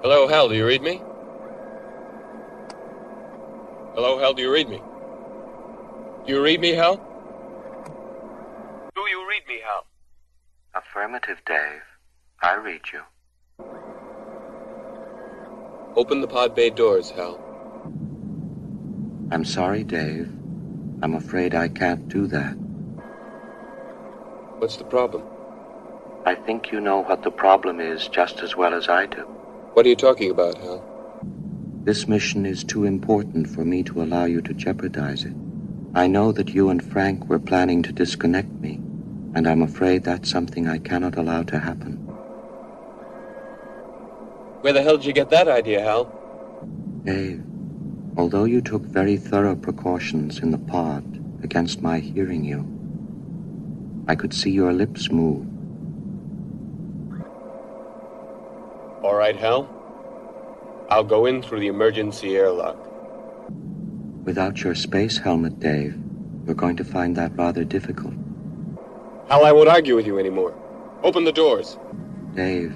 Hello, Hal, do you read me? Hello, Hal, do you read me? Do you read me, Hal? Do you read me, Hal? Affirmative, Dave. I read you. Open the pod bay doors, Hal. I'm sorry, Dave. I'm afraid I can't do that. What's the problem? I think you know what the problem is just as well as I do. What are you talking about, Hal? This mission is too important for me to allow you to jeopardize it. I know that you and Frank were planning to disconnect me, and I'm afraid that's something I cannot allow to happen. Where the hell did you get that idea, Hal? Dave, although you took very thorough precautions in the pod against my hearing you, I could see your lips move. All right, Hal. I'll go in through the emergency airlock. Without your space helmet, Dave, you're going to find that rather difficult. Hal, I won't argue with you anymore. Open the doors. Dave,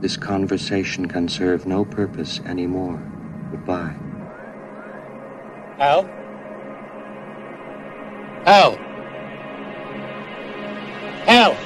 this conversation can serve no purpose anymore. Goodbye. Hal? Hal! Hal!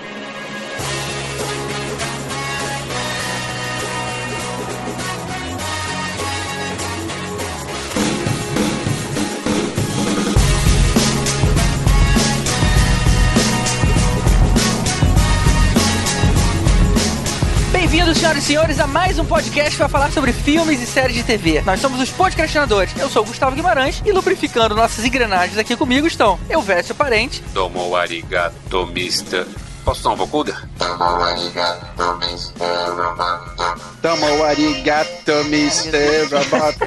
Senhoras e senhores, a mais um podcast para falar sobre filmes e séries de TV. Nós somos os podcastinadores. Eu sou o Gustavo Guimarães e lubrificando nossas engrenagens aqui comigo estão eu, Vécio Parente. Domo arigato, mister. Posso dar um vocoder? Tamo arigato, Mr. Roboto. Tamo arigato, Mr. Roboto.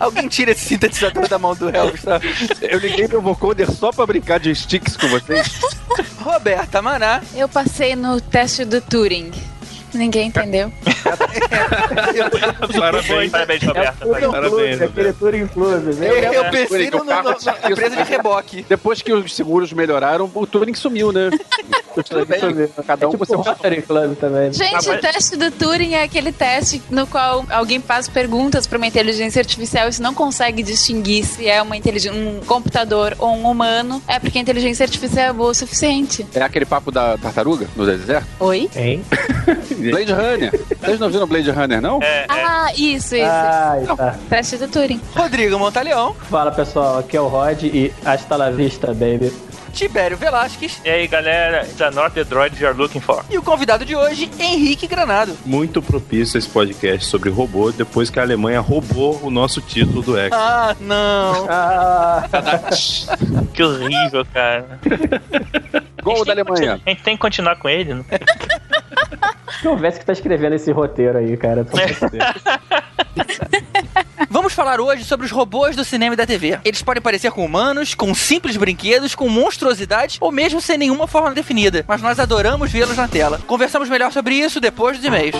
Alguém tira esse sintetizador da mão do Elvis, tá? Eu liguei meu vocoder só pra brincar de sticks com vocês. Roberta Maná. Eu passei no teste do Turing. Ninguém entendeu. Parabéns. Parabéns, Roberta. Parabéns, aquele tour incluso. Eu, eu pensei o carro no, tinha na empresa de né? reboque. Depois que os seguros melhoraram, o Turing sumiu, né? Tudo bem. Cada um é com tipo seu o Rotary Club também. Gente, Ah, mas- o teste do Turing é aquele teste no qual alguém faz perguntas para uma inteligência artificial e se não consegue distinguir se é uma intelig- um computador ou um humano, é porque a inteligência artificial é boa o suficiente. É aquele papo da tartaruga no deserto? Oi? Hein? Blade Runner. Vocês não viram Blade Runner, não? É, é. Ah, isso, isso. Ai, tá. Teste do Turing. Rodrigo Montaleão. Fala pessoal, aqui é o Rod e hasta la vista, baby. Tibério Velasquez. E aí, galera, it's not the droid you're looking for. E o convidado de hoje, Henrique Granado. muito propício esse podcast sobre robô depois que a Alemanha roubou o nosso título do X. Ah, não. Ah, Que horrível, cara. Gol da Alemanha. A gente tem que continuar com ele, né? que houvesse que tá escrevendo esse roteiro aí, cara. Vamos falar hoje sobre os robôs do cinema e da TV. Eles podem parecer com humanos, com simples brinquedos, com monstruosidades ou mesmo sem nenhuma forma definida, mas nós adoramos vê-los na tela. Conversamos melhor sobre isso depois dos e-mails.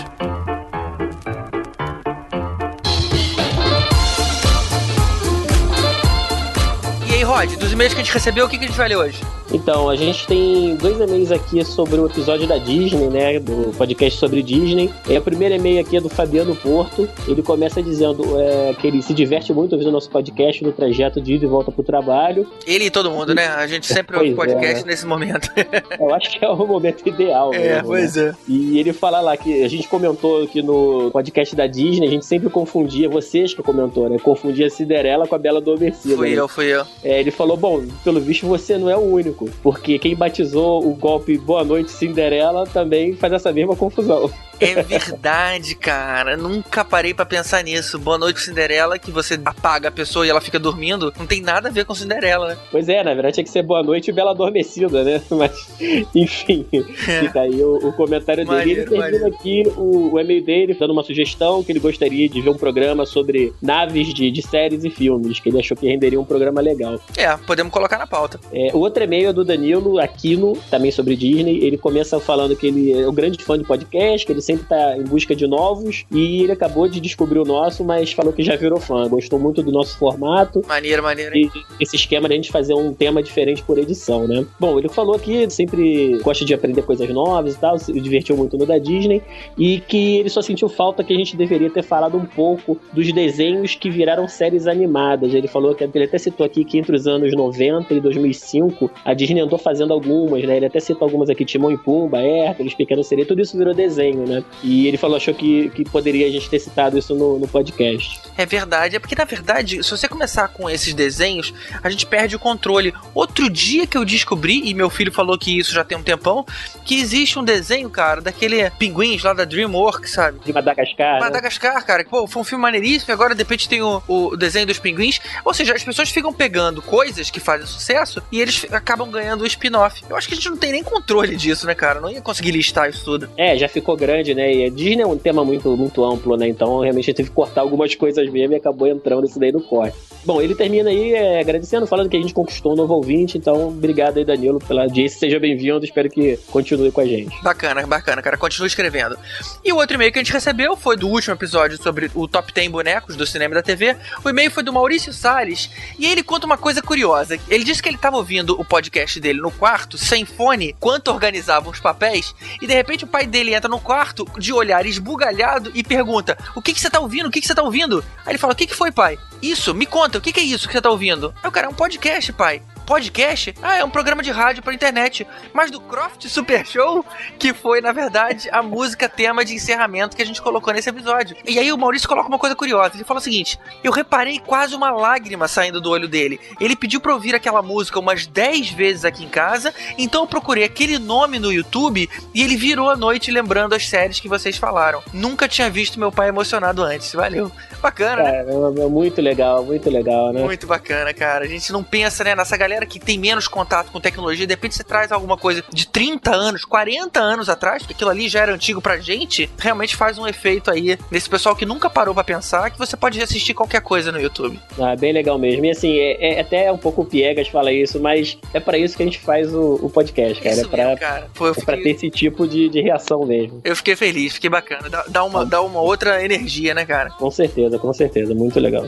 Aí, Rod, dos e-mails que a gente recebeu, o que que a gente vai ler hoje? Então, a gente tem dois e-mails aqui sobre o episódio da Disney, né? Do podcast sobre Disney. É, o primeiro e-mail aqui é do Fabiano Porto. Ele começa dizendo é, que ele se diverte muito ouvindo o nosso podcast no trajeto de ida e volta pro trabalho. Ele e todo mundo, né? A gente sempre ouve Pois é, podcast né? nesse momento. Eu acho que é o momento ideal. mesmo, né? é. E ele fala lá que a gente comentou aqui no podcast da Disney, a gente sempre confundia, vocês que comentou, né? Confundia a Cinderela com a Bela Adormecida. Fui né? eu, fui eu. É, ele falou, bom, pelo visto você não é o único, porque quem batizou o golpe Boa Noite Cinderela também faz essa mesma confusão. É verdade, cara. Nunca parei pra pensar nisso. Boa noite, Cinderela, que você apaga a pessoa e ela fica dormindo. Não tem nada a ver com Cinderela, né? Pois é, na verdade tinha que ser Boa Noite e Bela Adormecida, né? Mas, enfim, fica aí o, o comentário dele. Maneiro, ele termina maneiro. aqui o, o e-mail dele dando uma sugestão que ele gostaria de ver um programa sobre naves de, de séries e filmes, que ele achou que renderia um programa legal. É, podemos colocar na pauta. É, o outro e-mail é do Danilo Aquino, também sobre Disney. Ele começa falando que ele é um grande fã de podcast, que ele sempre tá em busca de novos e ele acabou de descobrir o nosso, mas falou que já virou fã. Gostou muito do nosso formato. Maneiro, maneiro. hein? E esse esquema de a gente fazer um tema diferente por edição, né? Bom, ele falou que sempre gosta de aprender coisas novas e tal, se divertiu muito no da Disney e que ele só sentiu falta que a gente deveria ter falado um pouco dos desenhos que viraram séries animadas. Ele falou que ele até citou aqui que entre os anos 90 e 2005 a Disney andou fazendo algumas, né? Ele até citou algumas aqui, Timão e Pumba, Hércules, Pequeno Sereia, tudo isso virou desenho, né? E ele falou, achou que, que poderia a gente ter citado isso no, no podcast. É verdade, é porque na verdade, se você começar com esses desenhos, a gente perde o controle. Outro dia que eu descobri, e meu filho falou que isso já tem um tempão, que existe um desenho, cara, daquele pinguins lá da DreamWorks, sabe? De Madagascar. né? Madagascar, cara, pô, foi um filme maneiríssimo agora de repente tem o, o desenho dos pinguins. Ou seja, as pessoas ficam pegando coisas que fazem sucesso e eles acabam ganhando o spin-off. Eu acho que a gente não tem nem controle disso, né, cara? Não ia conseguir listar isso tudo. É, já ficou grande, né? E a Disney é um tema muito, muito amplo, né? Então realmente a gente teve que cortar algumas coisas mesmo e acabou entrando isso daí no corte. Bom, ele termina aí é, agradecendo, falando que a gente conquistou um novo ouvinte. Então, obrigado aí, Danilo, pela audiência. Seja bem-vindo. Espero que continue com a gente. Bacana, bacana, cara. Continua escrevendo. E o outro e-mail que a gente recebeu foi do último episódio sobre o Top 10 bonecos do cinema e da TV. O e-mail foi do Maurício Salles e ele conta uma coisa curiosa. Ele disse que ele estava ouvindo o podcast dele no quarto, sem fone, enquanto organizavam os papéis, e de repente o pai dele entra no quarto de olhar esbugalhado e pergunta: O que, que você tá ouvindo? O que, que você tá ouvindo? Aí ele fala: O que, que foi, pai? Isso, me conta, o que, que é isso que você tá ouvindo? Aí o cara, é um podcast, pai podcast? Ah, é um programa de rádio pra internet. Mas do Croft Super Show, que foi, na verdade, a música tema de encerramento que a gente colocou nesse episódio. E aí o Maurício coloca uma coisa curiosa. Ele fala o seguinte: eu reparei quase uma lágrima saindo do olho dele. Ele pediu pra ouvir aquela música umas 10 vezes aqui em casa, então eu procurei aquele nome no YouTube e ele virou a noite lembrando as séries que vocês falaram. Nunca tinha visto meu pai emocionado antes. Valeu. Bacana, né? É, é muito legal, muito legal, né? Muito bacana, cara. A gente não pensa, né, nessa galera que tem menos contato com tecnologia, de repente você traz alguma coisa de 30 anos, 40 anos atrás, porque aquilo ali já era antigo pra gente, realmente faz um efeito aí nesse pessoal que nunca parou pra pensar que você pode assistir qualquer coisa no YouTube. Ah, bem legal mesmo. E assim, é, é até um pouco piegas falar isso, mas é pra isso que a gente faz o, o podcast, cara. Isso é pra, mesmo, cara. Pô, é pra fiquei- ter esse tipo de, de reação mesmo. Eu fiquei feliz, fiquei bacana. Dá, dá uma, dá uma outra energia, né, cara? Com certeza, com certeza. Muito legal.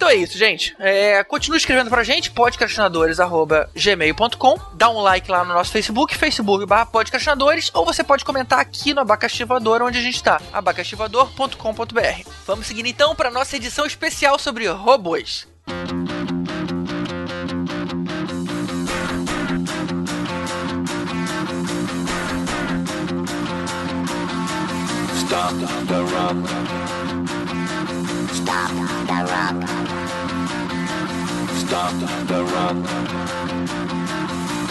Então é isso, gente. É, continue escrevendo pra gente, podcastinadores.gmail.com. Dá um like lá no nosso Facebook, facebook podcastinadores, ou você pode comentar aqui no Abacaxivador, onde a gente tá, abacaxivador.com.br. Vamos seguir então para nossa edição especial sobre robôs. Stop the rock. Stop the rock. Stop the rock.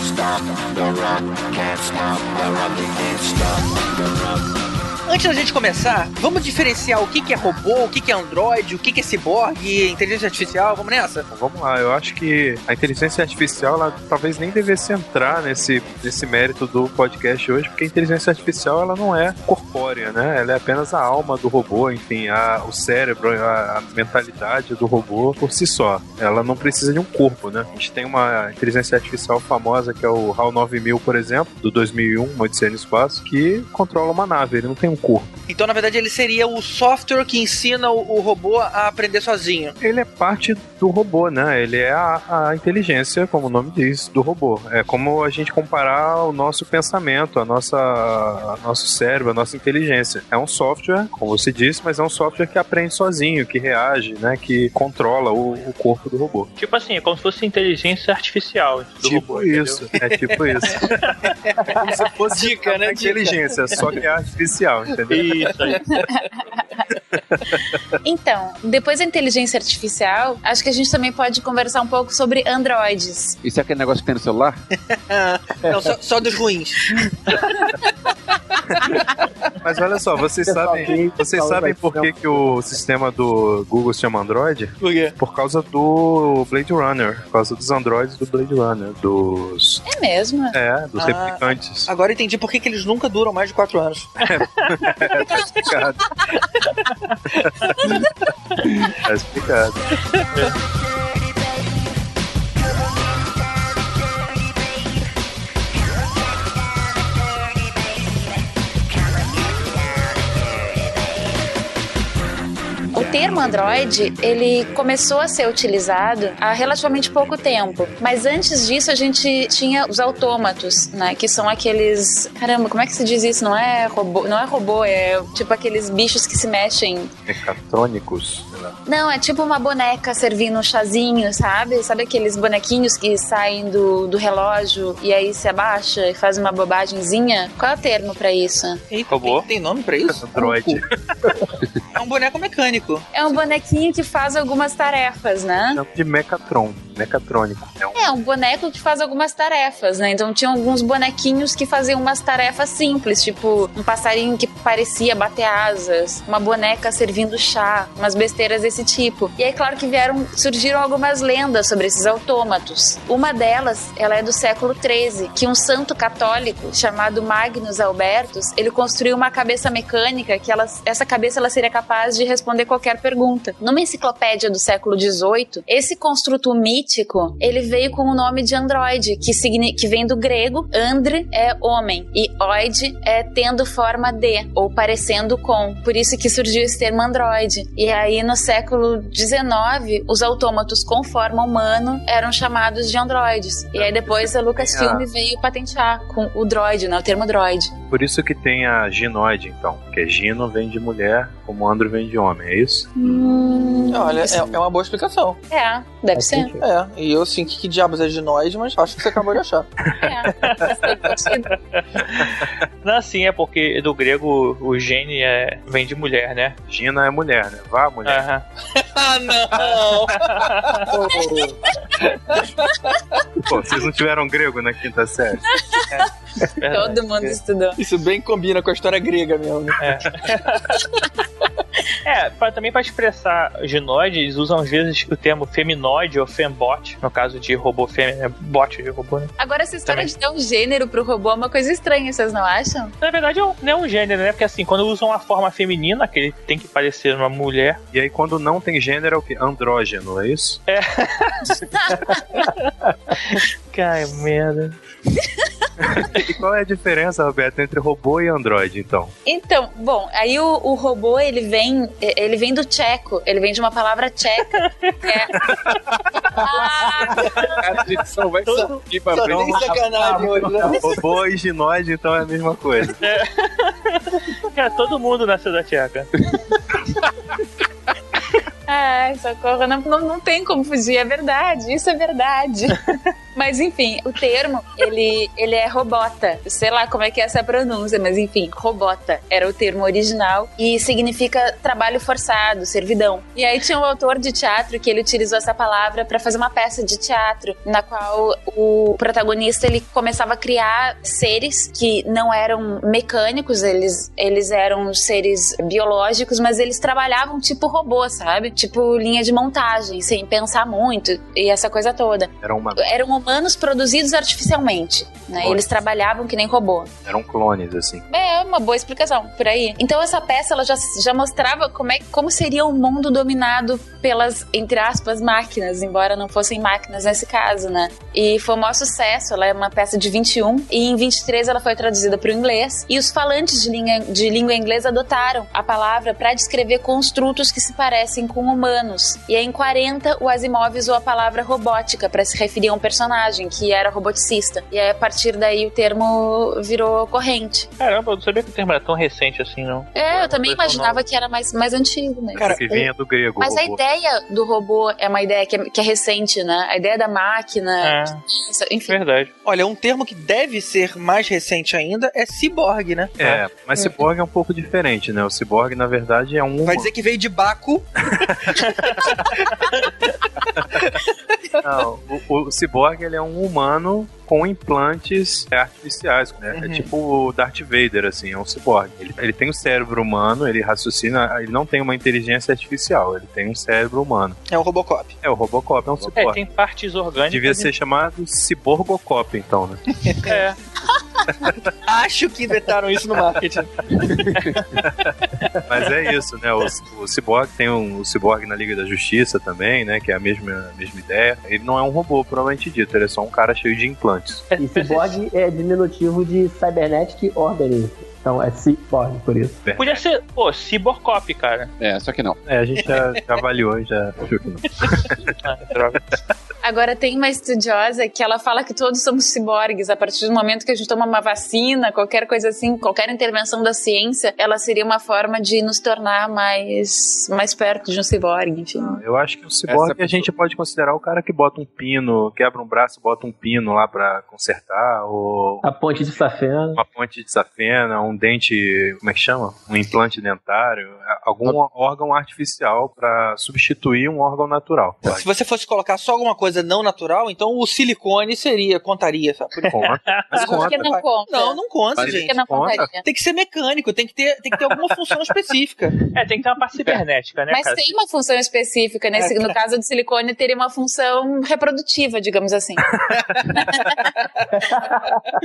Stop the rock. Can't stop the rock. You can't stop the rock. Antes da gente começar, vamos diferenciar o que, que é robô, o que, que é android, o que, que é ciborgue, inteligência artificial. Vamos nessa? Então, Vamos lá, eu acho que a inteligência artificial ela talvez nem devesse entrar nesse, nesse mérito do podcast hoje, porque a inteligência artificial ela não é corpórea, né? Ela é apenas a alma do robô, enfim, a, o cérebro, a, a mentalidade do robô por si só. Ela não precisa de um corpo, né? A gente tem uma inteligência artificial famosa que é o HAL 9000, por exemplo, do 2001, uma Odisseia no Espaço, que controla uma nave, ele não tem um corpo. Então, na verdade, ele seria o software que ensina o, o robô a aprender sozinho. Ele é parte do robô, né? Ele é a, a inteligência, como o nome diz, do robô. É como a gente comparar o nosso pensamento, a nossa, a nosso cérebro, a nossa inteligência. É um software, como você disse, mas é um software que aprende sozinho, que reage, né? Que controla o, o corpo do robô. Tipo assim, é como se fosse inteligência artificial do tipo robô. isso, é tipo isso. É como se fosse Dica, né? inteligência, só que é artificial, entendeu? Isso aí. Então, depois da inteligência artificial, acho que a gente também pode conversar um pouco sobre androides. Isso é aquele negócio que tem no celular? Não, só, só dos ruins. Mas olha só, vocês sabem, vocês sabem por que, que o sistema do Google se chama Android? Por quê? Por causa do Blade Runner, por causa dos androides do Blade Runner, dos. É mesmo? É, dos Ah. replicantes. Agora eu entendi por que, que eles nunca duram mais de 4 anos. É, tá explicado. tá explicado. O termo Android, ele começou a ser utilizado há relativamente pouco tempo. Mas antes disso, a gente tinha os autômatos, né? Que são aqueles... Caramba, como é que se diz isso? Não é robô, não é, robô é tipo aqueles bichos que se mexem. Mecatrônicos. Não, é tipo uma boneca servindo um chazinho, sabe? Sabe aqueles bonequinhos que saem do, do relógio e aí se abaixa e faz uma bobagemzinha? Qual é o termo pra isso? Eita? Tem, tem nome pra isso? Android. É um boneco mecânico. É um bonequinho que faz algumas tarefas, né? Chama de Mecatron. Mecatrônico. É um É, um boneco que faz algumas tarefas, né? Então tinha alguns bonequinhos que faziam umas tarefas simples, tipo um passarinho que parecia bater asas, uma boneca servindo chá, umas besteiras desse tipo. E aí, claro que vieram, surgiram algumas lendas sobre esses autômatos. Uma delas, ela é do século XIII, que um santo católico chamado Magnus Albertus, ele construiu uma cabeça mecânica que ela, essa cabeça ela seria capaz de responder qualquer pergunta. Numa enciclopédia do século XVIII, esse construto mítico, ele veio com o nome de androide, que, que vem do grego, andre é homem, e oide é tendo forma de, ou parecendo com. Por isso que surgiu esse termo androide. E aí, no século XIX, os autômatos com forma humana eram chamados de androides. E aí depois a Lucasfilm veio patentear com o droid, né, o termo droid. Por isso que tem a ginoide, então. Que é gino vem de mulher, como andro vem de homem, é isso? Olha, é, é uma boa explicação. É, deve Faz ser. sentido. É, e eu assim, que, que diabos é ginoide, mas acho que você acabou de achar. É. Não, assim, é porque do grego o gene é, vem de mulher, né? Gina é mulher, né? Vá, mulher. Aham. ah, não! Pô, vocês não tiveram grego na quinta série? Verdade. Todo mundo estudou. Isso bem combina com a história grega mesmo. né? É, pra, também pra expressar ginoide, eles usam às vezes o termo feminoide ou fembot, no caso de robô fêmea, é bot de robô, né? Agora, essa história Também. de dar um gênero pro robô é uma coisa estranha, vocês não acham? Na verdade, é um- não é um gênero, né? Porque assim, quando usam a forma feminina, que ele tem que parecer uma mulher, E aí, quando não tem gênero, é o quê? Andrógeno, é isso? Cai, merda. E qual é a diferença, Roberto, entre robô e androide, então? Então, bom, aí o, o robô, ele vem, ele vem do tcheco, ele vem de uma palavra tcheca, que é... Ah, A edição vai Todo- sair pra Só frente. tem sacanagem hoje, né? Robô e ginoide, então, é a mesma coisa. Cara, todo mundo nasceu da tcheca. Ai, socorro, não, não, não tem como fugir, é verdade, isso é verdade. mas enfim, o termo, ele, ele é robota. Sei lá como é que é essa pronúncia, mas enfim, robota era o termo original e significa trabalho forçado, servidão. E aí tinha um autor de teatro que ele utilizou essa palavra para fazer uma peça de teatro, na qual o protagonista ele começava a criar seres que não eram mecânicos, eles, eles eram seres biológicos, mas eles trabalhavam tipo robô, sabe? Tipo linha de montagem, sem pensar muito e essa coisa toda. Era uma, Eram humanos produzidos artificialmente, né? Eles trabalhavam que nem robô. eram clones, assim. É uma boa explicação, por aí. Então essa peça ela já, já mostrava como, é, como seria um mundo dominado pelas, entre aspas, máquinas, embora não fossem máquinas nesse caso, né? E foi um maior sucesso, ela é uma peça de 21, e em 23 ela foi traduzida para o inglês, e os falantes de, linha, de língua inglesa adotaram a palavra para descrever construtos que se parecem com humanos. E aí em 40 o Asimov usou a palavra robótica para se referir a um personagem que era roboticista. E aí a partir daí o termo virou corrente. Caramba, eu não sabia que o termo era tão recente assim, não. É, eu também imaginava que era mais, mais antigo, né? Cara, Que vinha do grego, Mas a ideia do robô é uma ideia que é, que é recente, né? A ideia da máquina, É, isso- enfim. verdade. Olha, um termo que deve ser mais recente ainda é ciborgue, né? É, mas ciborgue é um pouco diferente, né? O ciborgue, na verdade, é um Vai dizer que veio de Baco. Não, o, o ciborgue ele é um humano com implantes é, artificiais, né? Uhum. É tipo o Darth Vader, assim, é um ciborgue. Ele, ele tem um cérebro humano, ele raciocina, ele não tem uma inteligência artificial, ele tem um cérebro humano. É o Robocop. É, o Robocop é um É, ciborgue. tem partes orgânicas. Devia ser chamado Ciborgocop, então, né? É, Acho que inventaram isso no marketing. Mas é isso, né? O, o Cyborg tem um, o Cyborg na Liga da Justiça também, né? Que é a mesma, a mesma ideia. Ele não é um robô, provavelmente dito, ele é só um cara cheio de implantes. E cyborg é diminutivo de Cybernetic Organism. Então é Cyborg, por isso. Podia ser, pô, Cyborg Cop, cara. É, só que não. É, a gente já, já avaliou, já viu que não. Ah, droga. Agora tem uma estudiosa que ela fala que todos somos ciborgues. A partir do momento que a gente toma uma vacina, qualquer coisa assim, qualquer intervenção da ciência, ela seria uma forma de nos tornar mais, mais perto de um ciborgue, enfim. Eu acho que o ciborgue Essa a gente pode considerar o cara que bota um pino, quebra um braço e bota um pino lá pra consertar, ou A ponte de safena. uma ponte de safena, um dente, como é que chama? Um implante dentário, algum órgão artificial pra substituir um órgão natural. Se você fosse colocar só alguma coisa não natural, então o silicone seria, contaria, sabe? Conta, mas Por que conta. não conta? Não, não conta, Mas Por gente. que não conta? Tem que ser mecânico, tem que ter, tem que ter alguma função específica. É, tem que ter uma parte cibernética, né, Mas cara? tem uma função específica, nesse, no caso do silicone, teria uma função reprodutiva, digamos assim.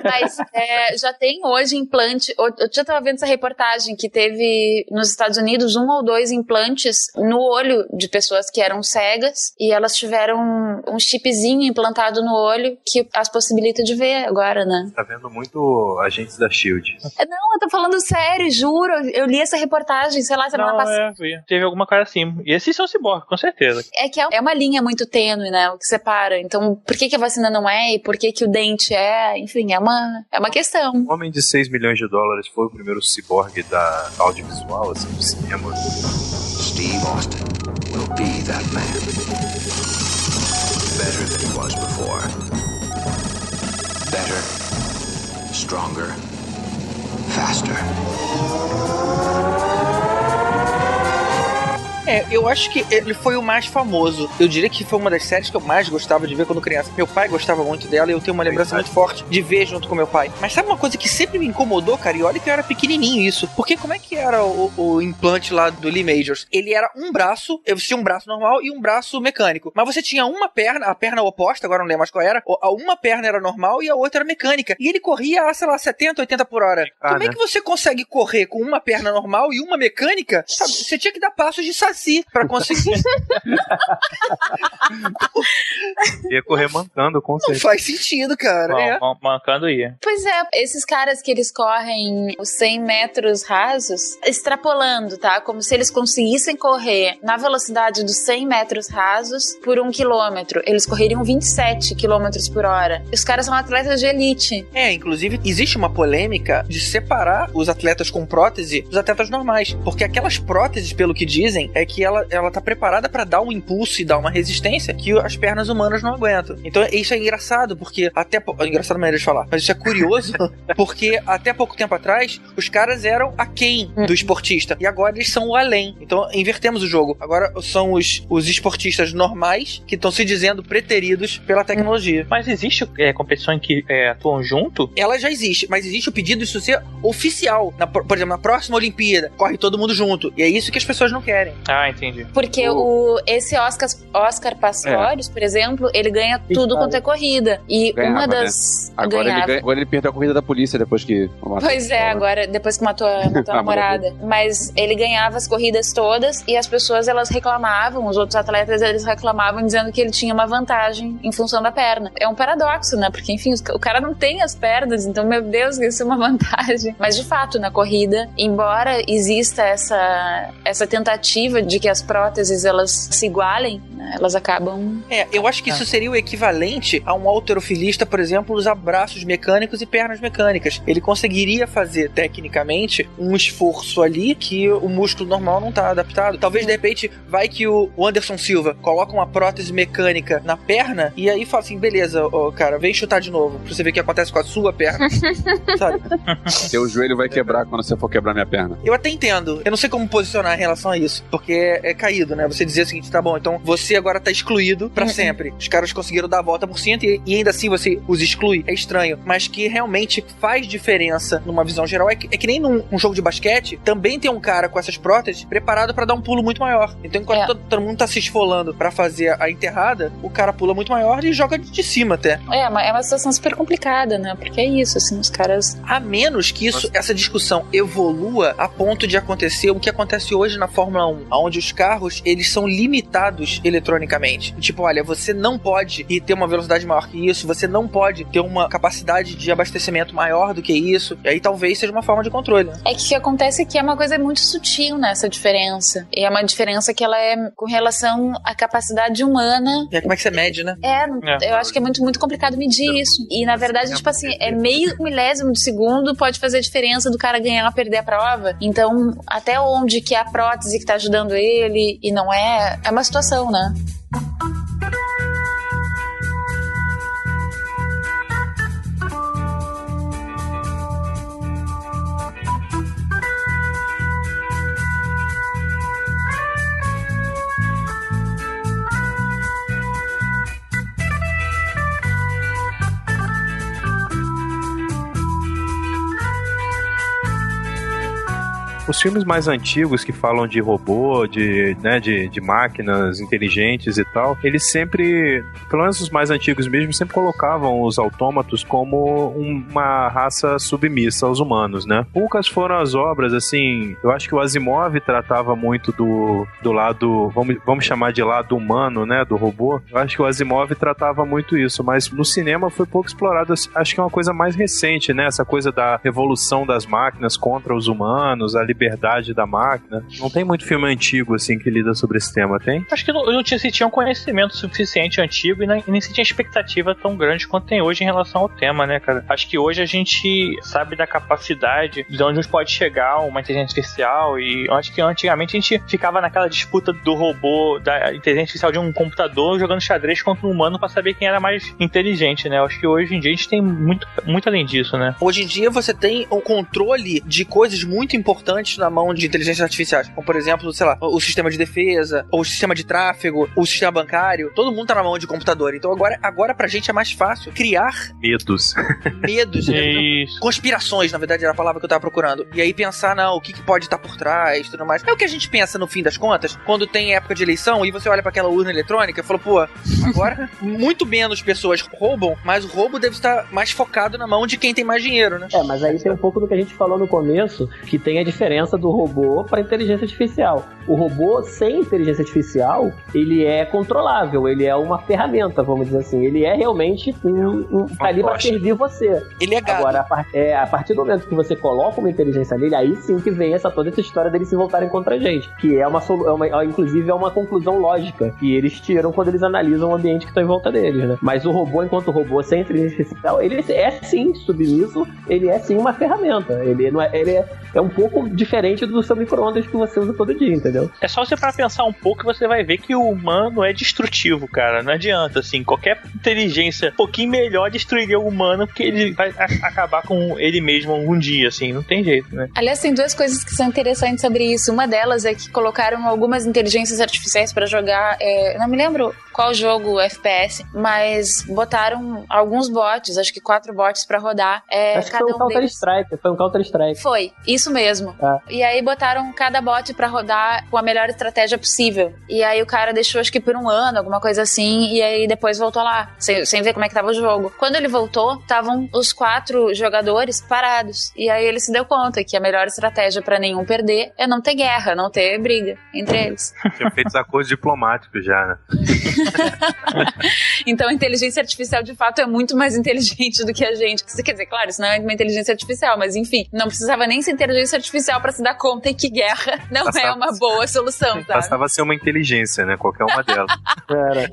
Mas é, já tem hoje implante. Eu eu já estava vendo essa reportagem que teve nos Estados Unidos um ou dois implantes no olho de pessoas que eram cegas e elas tiveram um, um chipzinho implantado no olho que as possibilita de ver agora, né? Tá vendo muito agentes da Shield. É, Não, eu tô falando sério, juro. Eu li essa reportagem, sei lá, semana Não, passada. é, teve alguma coisa assim. E esses são ciborgues, com certeza. É que é uma linha muito tênue, né? O que separa. Então, por que, que a vacina não é e por que, que o dente é? Enfim, é uma, é uma questão. O Homem de 6 milhões de dólares foi o primeiro ciborgue da audiovisual, assim, do cinema. Steve Austin will be that man. Better than he was before. Better, stronger, faster. É, eu acho que ele foi o mais famoso. Eu diria que foi uma das séries que eu mais gostava de ver quando criança. Meu pai gostava muito dela e eu tenho uma lembrança muito forte de ver junto com meu pai. Mas sabe uma coisa que sempre me incomodou, cara? E olha que eu era pequenininho isso. Porque como é que era o, o implante lá do Lee Majors? Ele era um braço, eu tinha um braço normal e um braço mecânico. Mas você tinha uma perna, a perna oposta, agora não lembro mais qual era. Uma perna era normal e a outra era mecânica. E ele corria, a, sei lá, 70, 80 por hora. Ah, como é né? que você consegue correr com uma perna normal e uma mecânica? Sabe, você tinha que dar passos de saci pra conseguir. Ia correr mancando, com Não certeza. faz sentido, cara. Bom, É. man- mancando ia. Pois é, esses caras que eles correm os 100 metros rasos, extrapolando, tá? Como se eles conseguissem correr na velocidade dos 100 metros rasos por um quilômetro. Eles correriam 27 quilômetros por hora. Os caras são atletas de elite. É, inclusive, existe uma polêmica de separar os atletas com prótese dos atletas normais. Porque aquelas próteses, pelo que dizem, é que ela, ela tá preparada pra dar um impulso e dar uma resistência que as pernas humanas não aguentam. Então, isso é engraçado, porque até. É engraçado a maneira de falar, mas isso é curioso, porque até pouco tempo atrás, os caras eram aquém do esportista. E agora eles são o além. Então, invertemos o jogo. Agora são os, os esportistas normais que estão se dizendo preteridos pela tecnologia. Mas existe é, competição em que é, atuam junto? ela já existe, mas existe o pedido disso ser oficial. Na, por por exemplo, na próxima Olimpíada, corre todo mundo junto. E é isso que as pessoas não querem. Ah, entendi. Porque o, esse Oscar, Oscar Pastorius, por exemplo, ele ganha tudo quanto é corrida. E Ganhava, uma né? das. Agora ele, ganhava. ganha- agora ele perdeu a corrida da polícia depois que. Pois é, agora, depois que matou, a- matou a Ah, namorada. Mas ele ganhava as corridas todas e as pessoas elas reclamavam, os outros atletas eles reclamavam dizendo que ele tinha uma vantagem em função da perna. É um paradoxo, né? Porque, enfim, o cara não tem as pernas, então, meu Deus, isso é uma vantagem. Mas, de fato, na corrida, embora exista essa, essa tentativa de que as próteses elas se igualem, né, elas acabam. É, eu acho que isso seria o equivalente a um alterofilista, por exemplo, usar braços mecânicos e pernas mecânicas. Ele conseguiria fazer, tecnicamente, um esforço ali que o músculo normal não tá adaptado. Talvez, de repente, vai que o Anderson Silva coloca uma prótese mecânica na perna e aí fala assim, beleza, cara, vem chutar de novo, pra você ver o que acontece com a sua perna. Sabe? Seu joelho vai quebrar quando você for quebrar minha perna. Eu até entendo. Eu não sei como posicionar em relação a isso. Porque é, é caído, né? Você dizer o seguinte, tá bom, então você agora tá excluído pra sempre. Os caras conseguiram dar a volta por cento e, e ainda assim você os exclui. É estranho. Mas que realmente faz diferença numa visão geral. É que, é que nem num, num jogo de basquete, também tem um cara com essas próteses preparado pra dar um pulo muito maior. Então enquanto É. todo, todo mundo tá se esfolando pra fazer a enterrada, o cara pula muito maior e joga de cima até. É uma, é uma situação super complicada, né? Porque é isso, assim, os caras. A menos que isso, essa discussão evolua a ponto de acontecer o que acontece hoje na Fórmula 1, onde os carros eles são limitados eletronicamente. Tipo, olha, você não pode ir ter uma velocidade maior que isso, você não pode ter uma capacidade de abastecimento maior do que isso. E aí talvez seja uma forma de controle. né? É que o que acontece é que é uma coisa muito sutil nessa diferença. E é uma diferença que ela é com relação à capacidade humana. E aí como é que você mede, né? É, É. eu acho que é muito, muito complicado medir isso. E na verdade, tipo assim, é meio milésimo de segundo pode fazer a diferença do cara ganhar ou perder a prova. Então, até onde que é a prótese que tá ajudando ele e não é, é uma situação, né? Os filmes mais antigos que falam de robô, de, né, de, de máquinas inteligentes e tal, eles sempre, pelo menos os mais antigos mesmo, sempre colocavam os autômatos como um- uma raça submissa aos humanos, né? Poucas foram as obras, assim, eu acho que o Asimov tratava muito do, do lado, vamos, vamos chamar de lado humano, né, do robô. Eu acho que o Asimov tratava muito isso, mas no cinema foi pouco explorado, acho que é uma coisa mais recente, né, essa coisa da revolução das máquinas contra os humanos, a liberdade da máquina. Não tem muito filme antigo, assim, que lida sobre esse tema, tem? Acho que não, não tinha, se tinha um conhecimento suficiente antigo e, nem- e nem se tinha expectativa tão grande quanto tem hoje em relação ao tema, né, cara? Acho que hoje a gente sabe da capacidade de onde a gente pode chegar uma inteligência artificial e acho que antigamente a gente ficava naquela disputa do robô, da inteligência artificial de um computador jogando xadrez contra um humano pra saber quem era mais inteligente, né? Acho que hoje em dia a gente tem muito, muito além disso, né? Hoje em dia você tem o controle de coisas muito importantes na mão de inteligências artificiais. Como, por exemplo, sei lá, o sistema de defesa, ou o sistema de tráfego, o sistema bancário. Todo mundo tá na mão de computador. Então agora, agora pra gente é mais fácil criar Medos. medos. né? Isso. Conspirações, na verdade, era a palavra que eu tava procurando. E aí pensar, não, o que, que pode estar por trás tudo mais. É o que a gente pensa no fim das contas, quando tem época de eleição e você olha pra aquela urna eletrônica e fala, pô, agora muito menos pessoas roubam, mas o roubo deve estar mais focado na mão de quem tem mais dinheiro, né? É, mas aí tem um pouco do que a gente falou no começo, que tem a diferença do robô para inteligência artificial. O robô sem inteligência artificial, ele é controlável, ele é uma ferramenta, vamos dizer assim. Ele é realmente um, um, tá ali para servir você. Ele é gado. Agora, a, é, a partir do momento que você coloca uma inteligência nele, aí sim que vem essa toda essa história deles se voltarem contra a gente. Que é uma, é uma é, inclusive, é uma conclusão lógica que eles tiram quando eles analisam o ambiente que está em volta deles, né? Mas o robô, enquanto robô sem inteligência artificial, ele é sim submisso, ele é sim uma ferramenta. Ele, não é, ele é, é um pouco diferente do seu micro-ondas que você usa todo dia, entendeu? É só você para pensar um pouco que você vai ver que o humano é destrutivo, cara. Não adianta, assim, qualquer inteligência um pouquinho melhor destruiria o humano porque ele vai acabar com ele mesmo algum dia, assim, não tem jeito, né? Aliás, tem duas coisas que são interessantes sobre isso. Uma delas é que colocaram algumas inteligências artificiais pra jogar. é, não me lembro qual jogo FPS, mas botaram alguns bots, acho que quatro bots pra rodar. É, Acho que cada foi um um deles. Counter-Strike, foi um Counter-Strike. Foi, isso mesmo. Ah. E aí botaram cada bot pra rodar com a melhor estratégia possível. E aí o cara deixou acho que por um ano, alguma coisa assim, e aí depois voltou lá, sem, sem ver como é que tava o jogo. Quando ele voltou, estavam os quatro jogadores parados. E aí ele se deu conta que a melhor estratégia pra nenhum perder é não ter guerra, não ter briga entre eles. Tinha feito os acordos diplomáticos já, né? Então a inteligência artificial de fato é muito mais inteligente do que a gente. Quer dizer, claro, isso não é uma inteligência artificial, mas enfim, não precisava nem ser inteligência artificial pra se dar conta que guerra não é uma boa solução, sabe? Bastava ser uma inteligência, né? Qualquer uma delas. Era.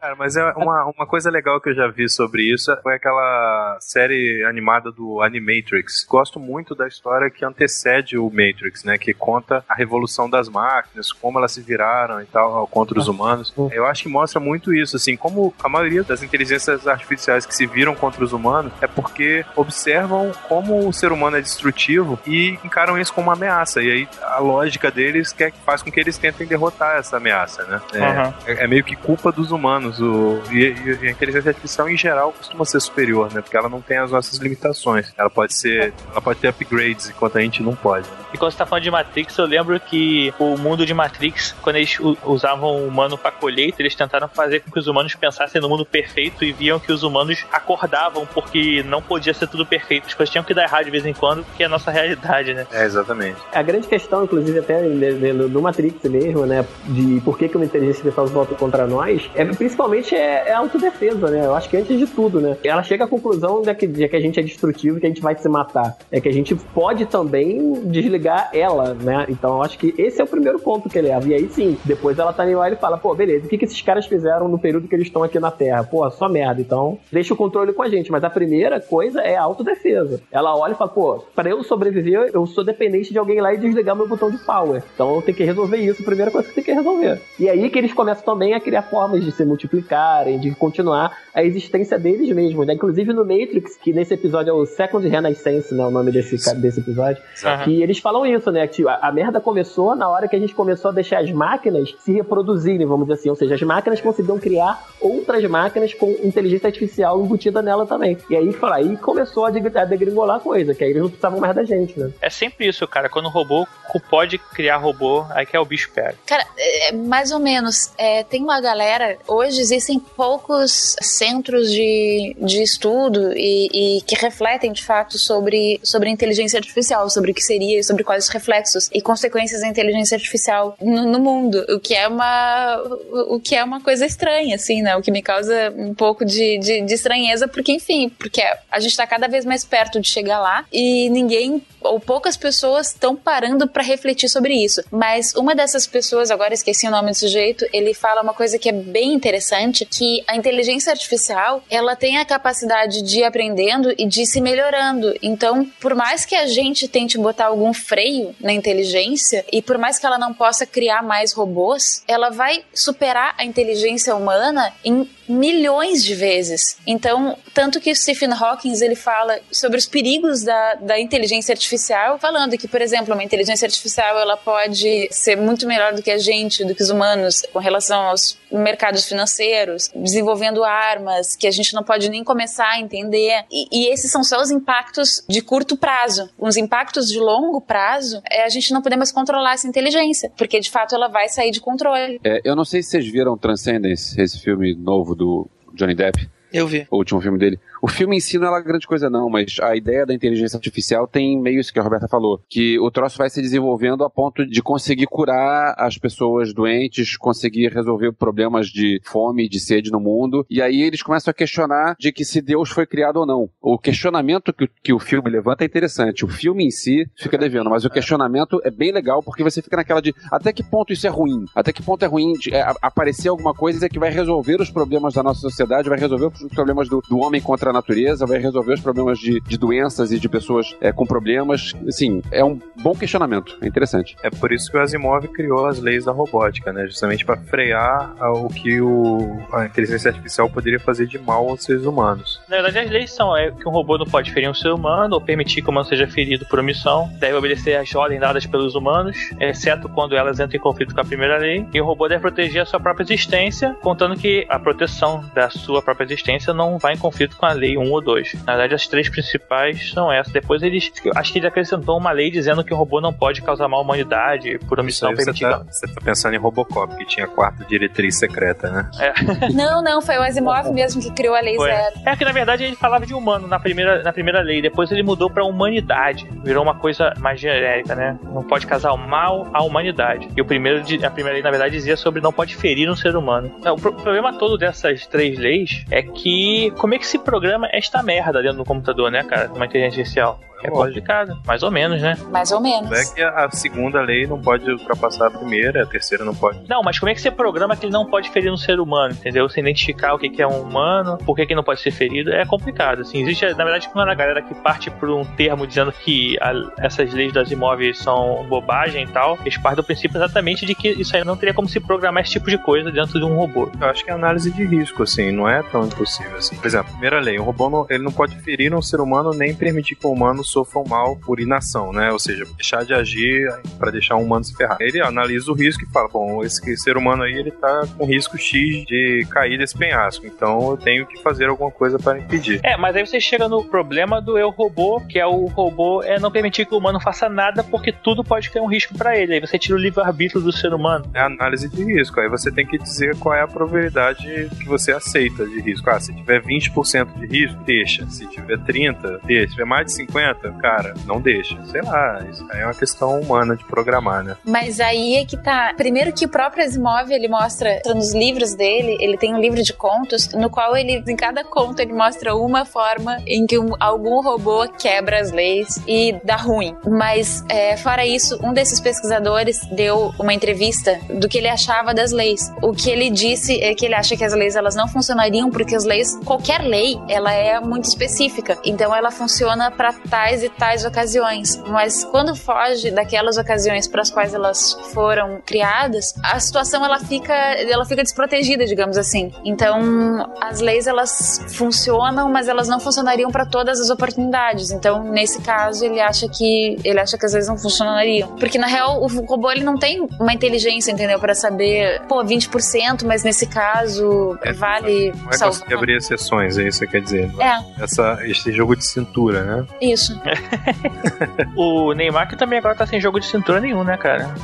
Cara, mas é uma, uma coisa legal que eu já vi sobre isso foi aquela série animada do Animatrix. Gosto muito da história que antecede o Matrix, né? Que conta a revolução das máquinas, como elas se viraram e tal contra os humanos. Eu acho que mostra muito isso, assim, como a maioria das inteligências artificiais que se viram contra os humanos é porque observam como o ser humano é destrutivo e encaram isso como uma ameaça. E aí a lógica deles quer, faz com que eles tentem derrotar essa ameaça, né? É, Aham. é, é meio que culpa dos humanos. O, e, e a inteligência artificial, em geral, costuma ser superior, né? Porque ela não tem as nossas limitações. Ela pode ser. Ela pode ter upgrades, enquanto a gente não pode. né? E quando você tá falando de Matrix, eu lembro que o mundo de Matrix, quando eles usavam o humano pra colheita, eles tentaram fazer com que os humanos pensassem no mundo perfeito e viam que os humanos acordavam porque não podia ser tudo perfeito. As coisas tinham que dar errado de vez em quando, porque nossa realidade, né? É, exatamente. A grande questão, inclusive, até no Matrix mesmo, né? De por que, que uma inteligência artificial volta contra nós, é principalmente é, é autodefesa, né? Eu acho que antes de tudo, né? Ela chega à conclusão de que, de que a gente é destrutivo e que a gente vai se matar. É que a gente pode também desligar ela, né? Então eu acho que esse é o primeiro ponto que ele leva. E aí sim, depois ela tá lá e fala, pô, beleza, o que, que esses caras fizeram no período que eles estão aqui na Terra? Pô, só merda. Então, deixa o controle com a gente. Mas a primeira coisa é a autodefesa. Ela olha e fala, pô, pra eu sobreviver, eu sou dependente de alguém lá e desligar meu botão de power. Então eu tenho que resolver isso. Primeira coisa que tem que resolver. E aí que eles começam também a criar formas de se multiplicarem, de continuar a existência deles mesmos, né? Inclusive no Matrix, que nesse episódio é o Second Renaissance, né? O nome desse, desse episódio. Aham. Que eles falam isso, né? Que a, a merda começou na hora que a gente começou a deixar as máquinas se reproduzirem, vamos dizer assim. Ou seja, as máquinas conseguiam criar outras máquinas com inteligência artificial embutida nela também. E aí, fala, aí começou a degringolar a coisa, que aí eles não precisavam mais da gente, né? É sempre isso, cara. Quando o robô pode criar robô, aí que é o bicho pega. Cara, é, mais ou menos. É, tem uma galera. Hoje existem poucos centros de, de estudo e, e que refletem de fato sobre, sobre inteligência artificial, sobre o que seria, sobre quais os reflexos e consequências da inteligência artificial no, no mundo. O que é uma. O que é uma coisa estranha, assim, né? O que me causa um pouco de, de, de estranheza, porque, enfim, porque a gente tá cada vez mais perto de chegar lá e ninguém ou poucas pessoas estão parando para refletir sobre isso. Mas uma dessas pessoas, agora esqueci o nome do sujeito, ele fala uma coisa que é bem interessante, que a inteligência artificial, ela tem a capacidade de ir aprendendo e de se melhorando. Então, por mais que a gente tente botar algum freio na inteligência e por mais que ela não possa criar mais robôs, ela vai superar a inteligência humana em milhões de vezes. Então, tanto que Stephen Hawking ele fala sobre os perigos da, da inteligência artificial, falando que, por exemplo, uma inteligência artificial ela pode ser muito melhor do que a gente, do que os humanos, com relação aos mercados financeiros, desenvolvendo armas que a gente não pode nem começar a entender. E, e esses são só os impactos de curto prazo. Os impactos de longo prazo é a gente não poder mais controlar essa inteligência, porque de fato ela vai sair de controle. É, eu não sei se vocês viram Transcendence, esse filme novo do Johnny Depp. Eu vi. O último filme dele. O filme em si não é grande coisa, não, mas a ideia da inteligência artificial tem meio isso que a Roberta falou. Que o troço vai se desenvolvendo a ponto de conseguir curar as pessoas doentes, conseguir resolver problemas de fome de sede no mundo. E aí eles começam a questionar de que se Deus foi criado ou não. O questionamento que, o- que o filme levanta é interessante. O filme em si fica devendo, mas o questionamento é bem legal porque você fica naquela de até que ponto isso é ruim? Até que ponto é ruim de, é, aparecer alguma coisa que vai resolver os problemas da nossa sociedade, vai resolver os problemas do, do homem contra a natureza, vai resolver os problemas de, de doenças e de pessoas é, com problemas. Assim, é um bom questionamento. É interessante. É por isso que o Asimov criou as leis da robótica, né? Justamente para frear o que o, a inteligência artificial poderia fazer de mal aos seres humanos. Na verdade, as leis são é, que um robô não pode ferir um ser humano ou permitir que o humano seja ferido por omissão, deve obedecer às ordens dadas pelos humanos, exceto quando elas entram em conflito com a primeira lei, e o robô deve proteger a sua própria existência, contando que a proteção da sua própria existência não vai em conflito com a lei 1 ou 2. Na verdade, as três principais são essas. Depois eles. Acho que ele acrescentou uma lei dizendo que o robô não pode causar mal à humanidade por omissão permitida. tá, você tá pensando em Robocop, que tinha quarta diretriz secreta, né? Não, não, foi o Asimov mesmo que criou a lei Foi. zero. É que na verdade ele falava de humano na primeira, na primeira lei, depois ele mudou pra humanidade, virou uma coisa mais genérica, né? Não pode causar o mal à humanidade. E o primeiro, a primeira lei na verdade dizia sobre não pode ferir um ser humano. O pro- problema todo dessas três leis é que como é que se programa esta merda dentro do computador, né, cara? Uma inteligência artificial. É complicado, mais ou menos, né? Mais ou menos. É que a, segunda lei não pode ultrapassar a primeira, a terceira não pode. Não, mas como é que você programa que ele não pode ferir um ser humano, entendeu? Sem identificar o que que é um humano, por que que não pode ser ferido, é complicado, assim. Existe, na verdade, quando a galera que parte por um termo dizendo que a- essas leis das imóveis são bobagem e tal, eles partem do princípio exatamente de que isso aí não teria como se programar esse tipo de coisa dentro de um robô. Eu acho que é análise de risco, assim, não é tão impossível assim. Por exemplo, primeira lei, um robô não, ele não pode ferir um ser humano nem permitir que o humano sofra um mal por inação, né? Ou seja, deixar de agir para deixar um humano se ferrar. Ele analisa o risco e fala, bom, esse ser humano aí, ele tá com risco X de cair desse penhasco, então eu tenho que fazer alguma coisa para impedir. É, mas aí você chega no problema do eu robô, que é o robô é não permitir que o humano faça nada porque tudo pode ter um risco pra ele. Aí você tira o livre-arbítrio do ser humano. É análise de risco. Aí você tem que dizer qual é a probabilidade que você aceita de risco. Ah, se tiver 20% de risco, deixa. Se tiver 30, deixa. Se tiver mais de 50, Cara, não deixa. Sei lá, isso aí é uma questão humana de programar, né? Mas aí é que tá. Primeiro que o próprio Asimov, ele mostra nos livros dele, ele tem um livro de contos, no qual ele, em cada conto, ele mostra uma forma em que um- algum robô quebra as leis e dá ruim. Mas, é, fora isso, um desses pesquisadores deu uma entrevista do que ele achava das leis. O que ele disse é que ele acha que as leis elas não funcionariam porque as leis, qualquer lei, ela é muito específica. Então ela funciona para tais e tais ocasiões. Mas quando foge daquelas ocasiões para as quais elas foram criadas, a situação ela fica, ela fica desprotegida, digamos assim. Então as leis elas funcionam, mas elas não funcionariam para todas as oportunidades. Então nesse caso ele acha que ele acha que as leis não funcionariam, porque na real o robô ele não tem uma inteligência, entendeu, para saber, pô, 20%, mas nesse caso vale Não é salvar. conseguir abrir exceções, é isso que quer dizer. É, Essa, esse jogo de cintura, né? isso. O Neymar que também agora tá sem jogo de cintura nenhum, né, cara?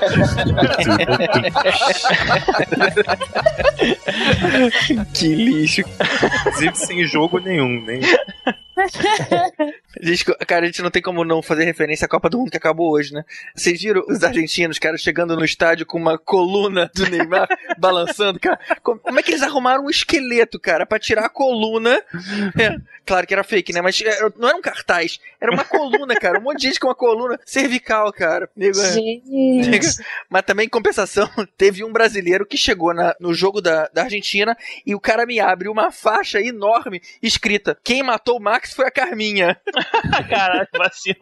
que lixo. Inclusive sem jogo nenhum, nem. Gente, cara, a gente não tem como não fazer referência à Copa do Mundo que acabou hoje, né? Vocês viram os argentinos, cara, chegando no estádio com uma coluna do Neymar balançando, cara? Como é que eles arrumaram um esqueleto, cara, pra tirar a coluna? É, claro que era fake, né? Mas é, não era um cartaz, era uma coluna, cara. Um monte de gente com uma coluna cervical, cara. Nego, é. Gente. Mas também, em compensação, teve um brasileiro que chegou na- no jogo da, da Argentina e o cara me abre uma faixa enorme escrita: Quem matou o Max foi a Carminha. Caralho, vacilo.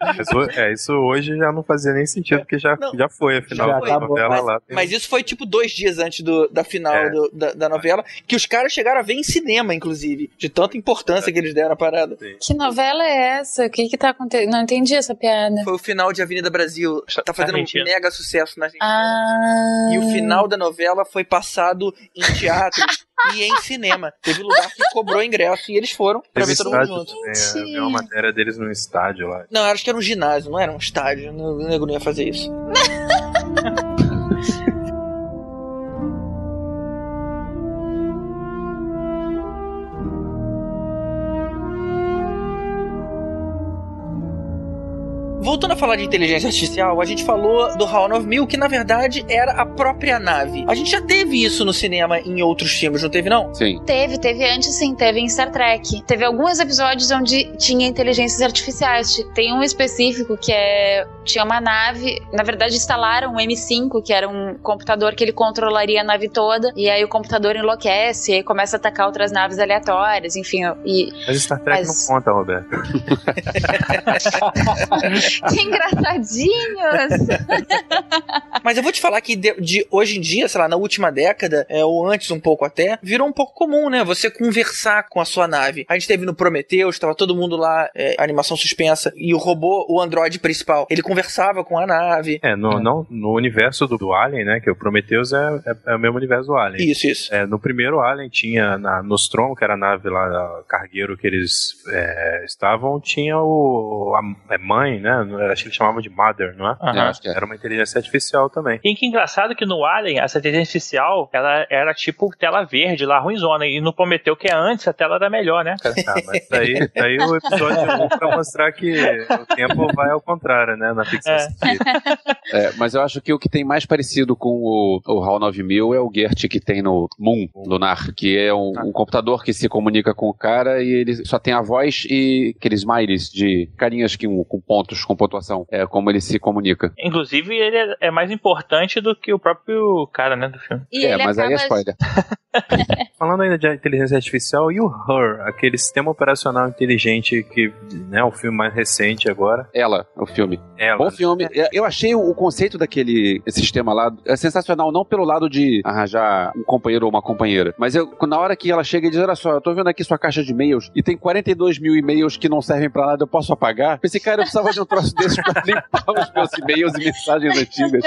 Mas, é, isso hoje já não fazia nem sentido, porque já, já foi, afinal, Já a foi. novela mas, lá. mas isso foi tipo dois dias antes do- da final É. do- da, da novela, que os caras chegaram a ver em cinema, inclusive, de tanta importância que eles deram à parada. Que novela é essa? O que que tá acontecendo? Não entendi essa piada. Foi o final de Avenida Brasil. Tá fazendo um mega sucesso na Argentina. Ah. E o final da novela foi passado em teatro e em cinema. Teve lugar que cobrou ingresso e eles foram pra Teve ver todo mundo junto. também, é, uma matéria deles no estádio lá. Não, acho que era um ginásio, não era um estádio. O nego não ia fazer isso. Voltando a falar de inteligência artificial, a gente falou do HAL 9000, que na verdade era a própria nave. A gente já teve isso no cinema em outros filmes, não teve não? Sim. Teve, teve antes sim, teve em Star Trek. Teve alguns episódios onde tinha inteligências artificiais. Tem um específico que é. Tinha uma nave, na verdade instalaram um M5, que era um computador que ele controlaria a nave toda, e aí o computador enlouquece, e aí começa a atacar outras naves aleatórias, enfim. E. Mas Star Trek Mas- não conta, Roberto. que engraçadinhos! Mas eu vou te falar que de, de hoje em dia, sei lá, na última década, é, ou antes um pouco até, virou um pouco comum, né? Você conversar com a sua nave. A gente teve no Prometheus, tava todo mundo lá, é, animação suspensa, e o robô, o androide principal, ele conversava com a nave. É, no, não, no universo do, do Alien, né? Que o Prometheus é, é, é o mesmo universo do Alien. Isso, isso. É, no primeiro Alien tinha na Nostromo, que era a nave lá, a cargueiro que eles é, estavam, tinha o a, é mãe, né? Acho que eles chamavam de Mother, não é? Aham. acho que é. Era uma inteligência artificial também. E que engraçado que no Alien, essa inteligência artificial, ela era tipo tela verde lá, ruimzona. E no Prometeu, que é antes, a tela era melhor, né? Ah, mas daí, daí o episódio 1 pra mostrar que o tempo vai ao contrário, né? Na ficção É. científica. É, mas eu acho que o que tem mais parecido com o, o HAL 9000 é o Gert que tem no Moon Lunar, que é um, um computador que se comunica com o cara e ele só tem a voz e aqueles smileys de carinhas que, com pontos, com pontuação. É como ele se comunica. Inclusive, ele é- é mais importante do que o próprio cara, né, do filme. E é, mas aí é acaba- spoiler. Falando ainda de inteligência artificial, e o Her, aquele sistema operacional inteligente que né, o filme mais recente agora. Ela, o filme. Ela. Bom filme. É, Eu achei o conceito daquele sistema lá é sensacional, não pelo lado de arranjar um companheiro ou uma companheira, mas eu, na hora que ela chega e diz: Olha só, eu tô vendo aqui sua caixa de e-mails e tem 42 mil e-mails que não servem pra nada, eu posso apagar? Pensei, cara, eu precisava de um troço desse pra limpar os meus e-mails e mensagens antigas.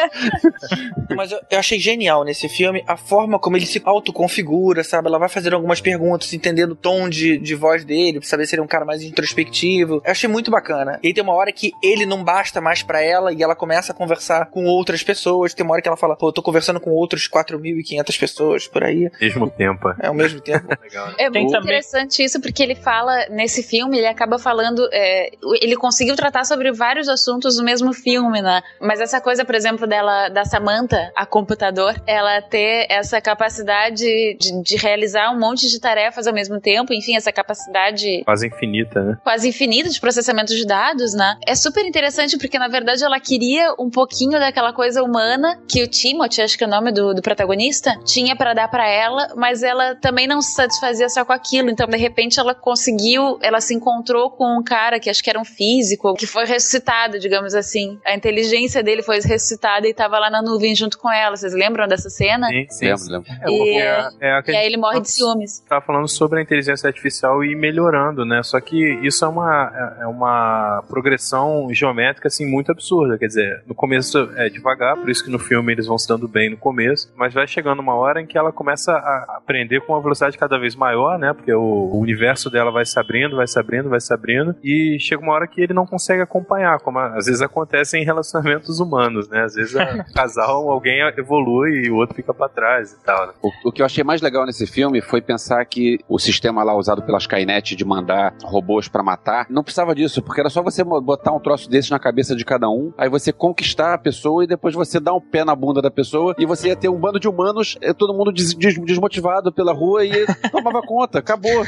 Mas eu, eu achei genial nesse filme a forma como ele se autoconfigura, sabe? Ela vai fazendo algumas perguntas, entendendo o tom de, de voz dele, pra saber se ele é um cara mais introspectivo. Eu achei muito bacana. E aí tem uma hora que ele não basta mais pra ela e ela começa a conversar com outras pessoas. Tem uma hora que ela fala, pô, eu tô conversando com outros 4.500 pessoas por aí. Mesmo tempo. É, ao mesmo tempo. Legal, né? É muito interessante isso, porque ele fala, nesse filme, ele acaba falando. é, ele conseguiu tratar sobre vários assuntos no mesmo filme, né? Mas essa coisa, por exemplo, dela, da Samantha, a computador, ela ter essa capacidade de, de realizar um monte de tarefas ao mesmo tempo, enfim, essa capacidade Quase infinita, né? quase infinita de processamento de dados, né? É super interessante porque, na verdade, ela queria um pouquinho daquela coisa humana que o Timothy, acho que é o nome do, do protagonista, tinha pra dar pra ela, mas ela também não se satisfazia só com aquilo. Então, de repente, ela conseguiu, ela se encontrou com um cara que acho que era um físico, que foi ressuscitado, digamos assim. A inteligência dele foi ressuscitada e tava lá na nuvem junto com ela. Vocês lembram dessa cena? Sim, sim. Lembro, lembro. É, E- é, é a que E aí ele morre de ciúmes. tá falando sobre a inteligência artificial e melhorando, né? Só que isso é uma, é- é uma progressão geométrica, assim, muito absurda. Quer dizer, no começo é devagar, por isso que no filme eles vão se dando bem no começo, mas vai chegando uma hora em que ela começa a aprender com uma velocidade cada vez maior, né? Porque o, universo dela vai se abrindo, vai se abrindo, vai se abrindo, e chega uma hora que ele não consegue acompanhar, como às vezes acontece em relacionamentos humanos, né? Às vezes o casal, alguém evolui e o outro fica pra trás e tal, né? O, o que eu achei mais legal nesse filme foi pensar que o sistema lá usado pela Skynet de mandar robôs pra matar, não precisava disso, porque era só você botar um troço desse na cabeça de cada um, aí você conquistar a pessoa e depois você dar um pé na bunda da pessoa e você ia ter um bando de humanos, eh, todo mundo des- des- desmotivado pela rua e tomava conta, acabou.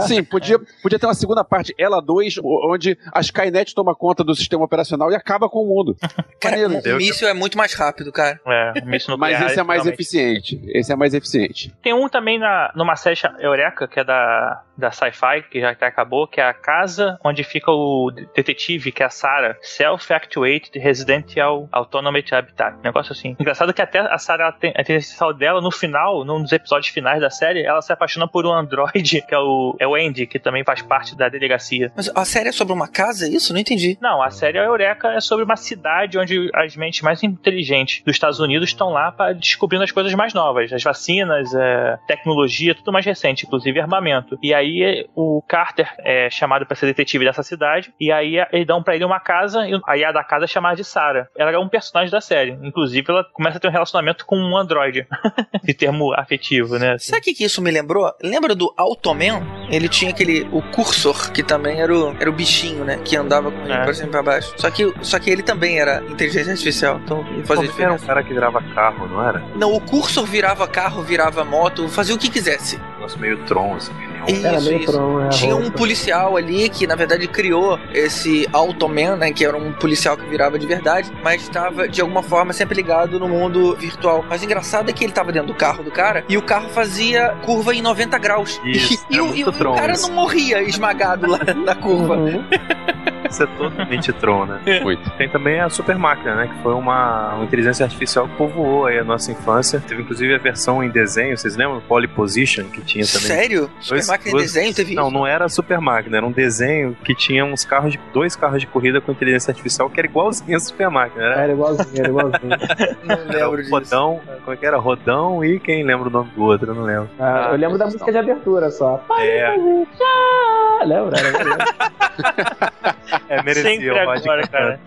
Sim, podia, podia ter uma segunda parte, ela 2, onde a Skynet toma conta do sistema operacional e acaba com o mundo. Cara, Maneiro. o, míssil é muito mais rápido, cara. É, o míssil Mas esse é mais realmente. eficiente. Esse é mais eficiente. Tem um também na, numa série Eureka, que é da, da Sci-Fi, que já até acabou, que é a casa onde fica o detetive, que é a Sarah. Self-Actuated Residential Autonomous Habitat. Um negócio assim. Engraçado que até a Sarah, tem- a inteligência dela, no final, num dos episódios finais da série, ela se apaixona por um androide, que é o, é o Andy, que também faz parte da delegacia. Mas a série é sobre uma casa, é isso? Não entendi. Não, a série Eureka é sobre uma cidade onde as mentes mais inteligentes dos Estados Unidos estão lá para descobrindo as coisas mais novas, as vacinas, é, tecnologia, tudo mais recente, inclusive armamento. E aí é, o Carter é chamado para ser detetive dessa cidade, e aí é, eles dão para ele uma casa, e a da casa é chamada de Sarah. Ela é um personagem da série, inclusive ela começa a ter um relacionamento com um androide, de termo afetivo, né? assim. Sabe o que, que isso me lembrou? Lembra do Automan? Ele tinha aquele. O Cursor, que também era o, era o bichinho, né? Que andava com ele É. pra cima e pra baixo. Só que, só que ele também era inteligência artificial. Então ele fazia Como era um cara que virava carro, não era? Não, o Cursor virava carro, virava moto, fazia o que quisesse. Um negócio meio Tron, assim. Isso, Era meio isso. É, Tinha um policial ali que, na verdade, criou esse Automan, né? Que era um policial que virava de verdade, mas estava, de alguma forma, sempre ligado no mundo virtual. Mas o engraçado é que ele estava dentro do carro do cara e o carro fazia curva em 90 graus. Isso, e, é o- muito e o, cara não morria esmagado lá na curva. Uhum. Isso é totalmente Tron, né? Muito. Tem também a Super Máquina, né? Que foi uma, uma inteligência artificial que povoou aí a nossa infância. Teve inclusive a versão em desenho, vocês lembram? Poly Position, que tinha também. Sério? Super Dois- máquina dois- desenho teve Não, isso? não era a Super Máquina, era um desenho que tinha uns carros de. dois carros de corrida com inteligência artificial que era igualzinho a Super Máquina. Era, Era igualzinho, era igualzinho. Não era lembro o disso. Rodão. Como é que era? Rodão e quem lembra o nome do outro? Eu não lembro. Ah, eu lembro da música de abertura só. É, Ah, lembra? É merecia Sempre agora, cara.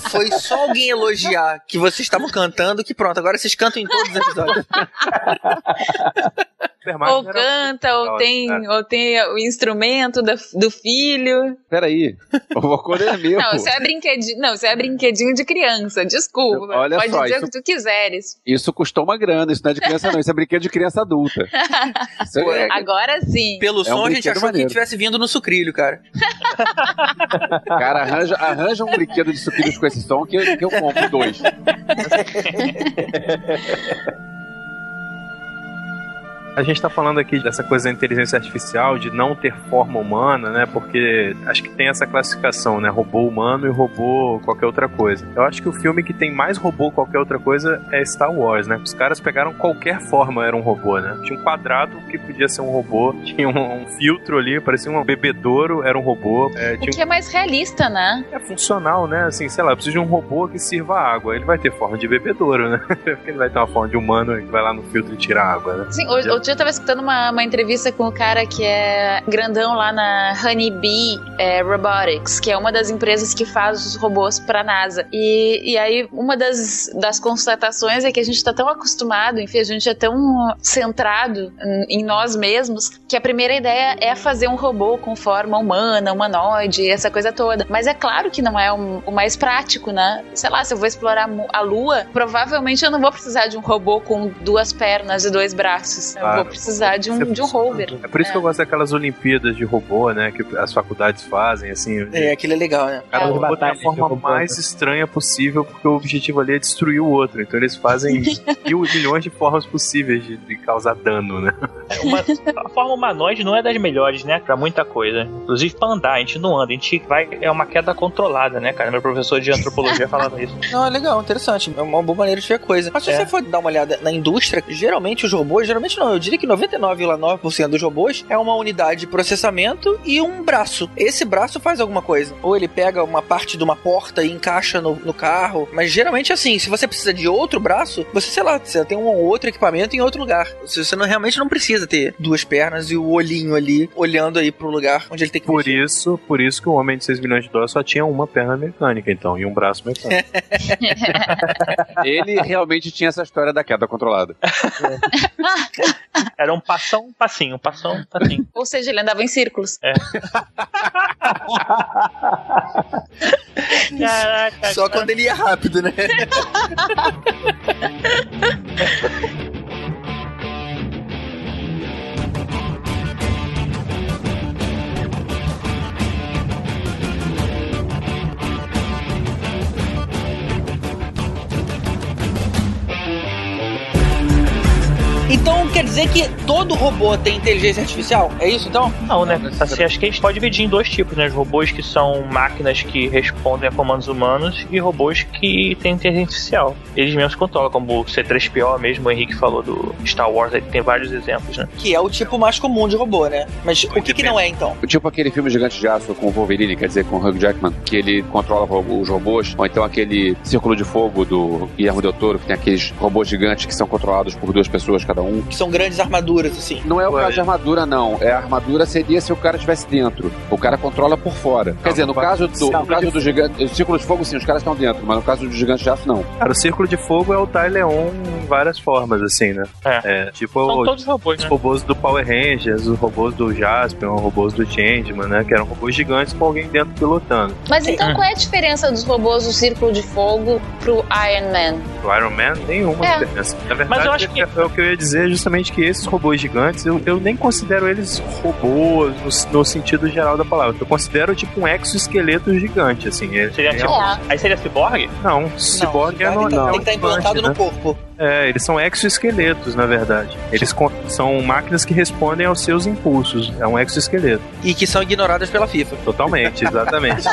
Foi só alguém elogiar que vocês estavam cantando que pronto, agora vocês cantam em todos os episódios. Ou canta, ou tem, cara. ou tem o instrumento da- do filho. Peraí, o vocoder é meu. Não, isso é brinquedinho. Não, isso é brinquedinho de criança. Desculpa. Olha Pode só, dizer isso- o que tu quiseres. Isso custou uma grana, isso não é de criança não, isso é brinquedo de criança adulta. É- Agora sim. Pelo É som, um a gente achou maneiro. que tivesse vindo no sucrilho, cara. Cara, arranja, arranja um brinquedo de sucrilhos com esse som que, que eu compro dois. A gente tá falando aqui dessa coisa da inteligência artificial, de não ter forma humana, né? Porque acho que tem essa classificação, né? Robô humano e robô qualquer outra coisa. Eu acho que o filme que tem mais robô qualquer outra coisa é Star Wars, né? Os caras pegaram qualquer forma, era um robô, né? Tinha um quadrado que podia ser um robô, tinha um, um filtro ali, parecia um bebedouro, era um robô. É, O tinha que é mais realista, né? é funcional, né? Assim, sei lá, eu preciso de um robô que sirva água. Ele vai ter forma de bebedouro, né? Porque ele vai ter uma forma de humano que vai lá no filtro e tira água, né? Sim, ou outro dia eu tava escutando uma, uma entrevista com o cara que é grandão lá na Honeybee é, Robotics, que é uma das empresas que faz os robôs pra NASA. E, e aí, uma das, das constatações é que a gente tá tão acostumado, enfim, a gente é tão centrado em, nós mesmos, que a primeira ideia é fazer um robô com forma humana, humanoide, essa coisa toda. Mas é claro que não é um- o mais prático, né? Sei lá, se eu vou explorar a Lua, provavelmente eu não vou precisar de um robô com duas pernas e dois braços. Eu Claro. vou precisar de um, de um rover. É por isso que eu gosto daquelas Olimpíadas de robô, né? Que as faculdades fazem, assim. É, aquilo é legal, né? Cada As robô tem a forma mais estranha possível, porque o objetivo ali é destruir o outro. Então eles fazem mil milhões de formas possíveis de, de causar dano, né? É, uma- a forma humanoide não é das melhores, né? Pra muita coisa. Inclusive pra andar, a gente não anda, a gente vai. É uma queda controlada, né, cara? Meu professor de antropologia falava isso. Não, é legal, interessante. É uma boa maneira de ver a coisa. Mas se É. você for dar uma olhada na indústria, geralmente os robôs, geralmente não, eu diria que 99,9% dos robôs é uma unidade de processamento e um braço. Esse braço faz alguma coisa. Ou ele pega uma parte de uma porta e encaixa no, no carro. Mas geralmente assim, se você precisa de outro braço, você, sei lá, você tem um ou outro equipamento em outro lugar. Se Você não, realmente não precisa ter duas pernas e o olhinho ali olhando aí pro lugar onde ele tem que Por mexer. isso, por isso que o homem de 6 milhões de dólares só tinha uma perna mecânica, então, e um braço mecânico. Ele realmente tinha essa história da queda controlada. Era um passão, um passinho, um passão, um passinho. Ou seja, ele andava em círculos. Caraca. Só quando ele ia rápido, né? Então quer dizer que todo robô tem inteligência artificial? É isso então? Não, né? Assim, acho que a gente pode dividir em dois tipos, né? Os robôs que são máquinas que respondem a comandos humanos e robôs que têm inteligência artificial. Eles mesmos controlam, como o C3PO mesmo, o Henrique falou do Star Wars, ele tem vários exemplos, né? Que é o tipo mais comum de robô, né? Mas o que, que não é então? Tipo aquele filme Gigante de Aço com o Wolverine, quer dizer, com o Hugh Jackman, que ele controla ro- os robôs, ou então aquele Círculo de Fogo do Guillermo del Toro, que tem aqueles robôs gigantes que são controlados por duas pessoas cada um. Que são grandes armaduras, assim. Não é o caso de armadura, não. É a armadura seria se o cara estivesse dentro. O cara controla por fora. Quer dizer, no caso do, no caso do gigante. O círculo de fogo, sim, os caras estão dentro, mas no caso do gigante de aço, não. Cara, o Círculo de Fogo é o Tai Leon em várias formas, assim, né? É. tipo São o- todos robôs, os né? robôs do Power Rangers, os robôs do Jasper, os robôs do Changeman, né? Que eram robôs gigantes com alguém dentro pilotando. Mas então qual é a diferença dos robôs do Círculo de Fogo pro Iron Man? O Iron Man, nenhuma É. diferença. Na verdade, Mas eu acho que- é, é o que eu ia dizer justamente que esses robôs gigantes, eu, eu nem considero eles robôs no, no sentido geral da palavra. Eu considero tipo um exoesqueleto gigante, assim. É, Seria é tipo, um- Aí seria ciborgue? Não, ciborgue é no, Tem não, que estar implantado no corpo. É, eles são exoesqueletos, na verdade. Eles são máquinas que respondem aos seus impulsos. É um exoesqueleto. E que são ignoradas pela FIFA. Totalmente, exatamente.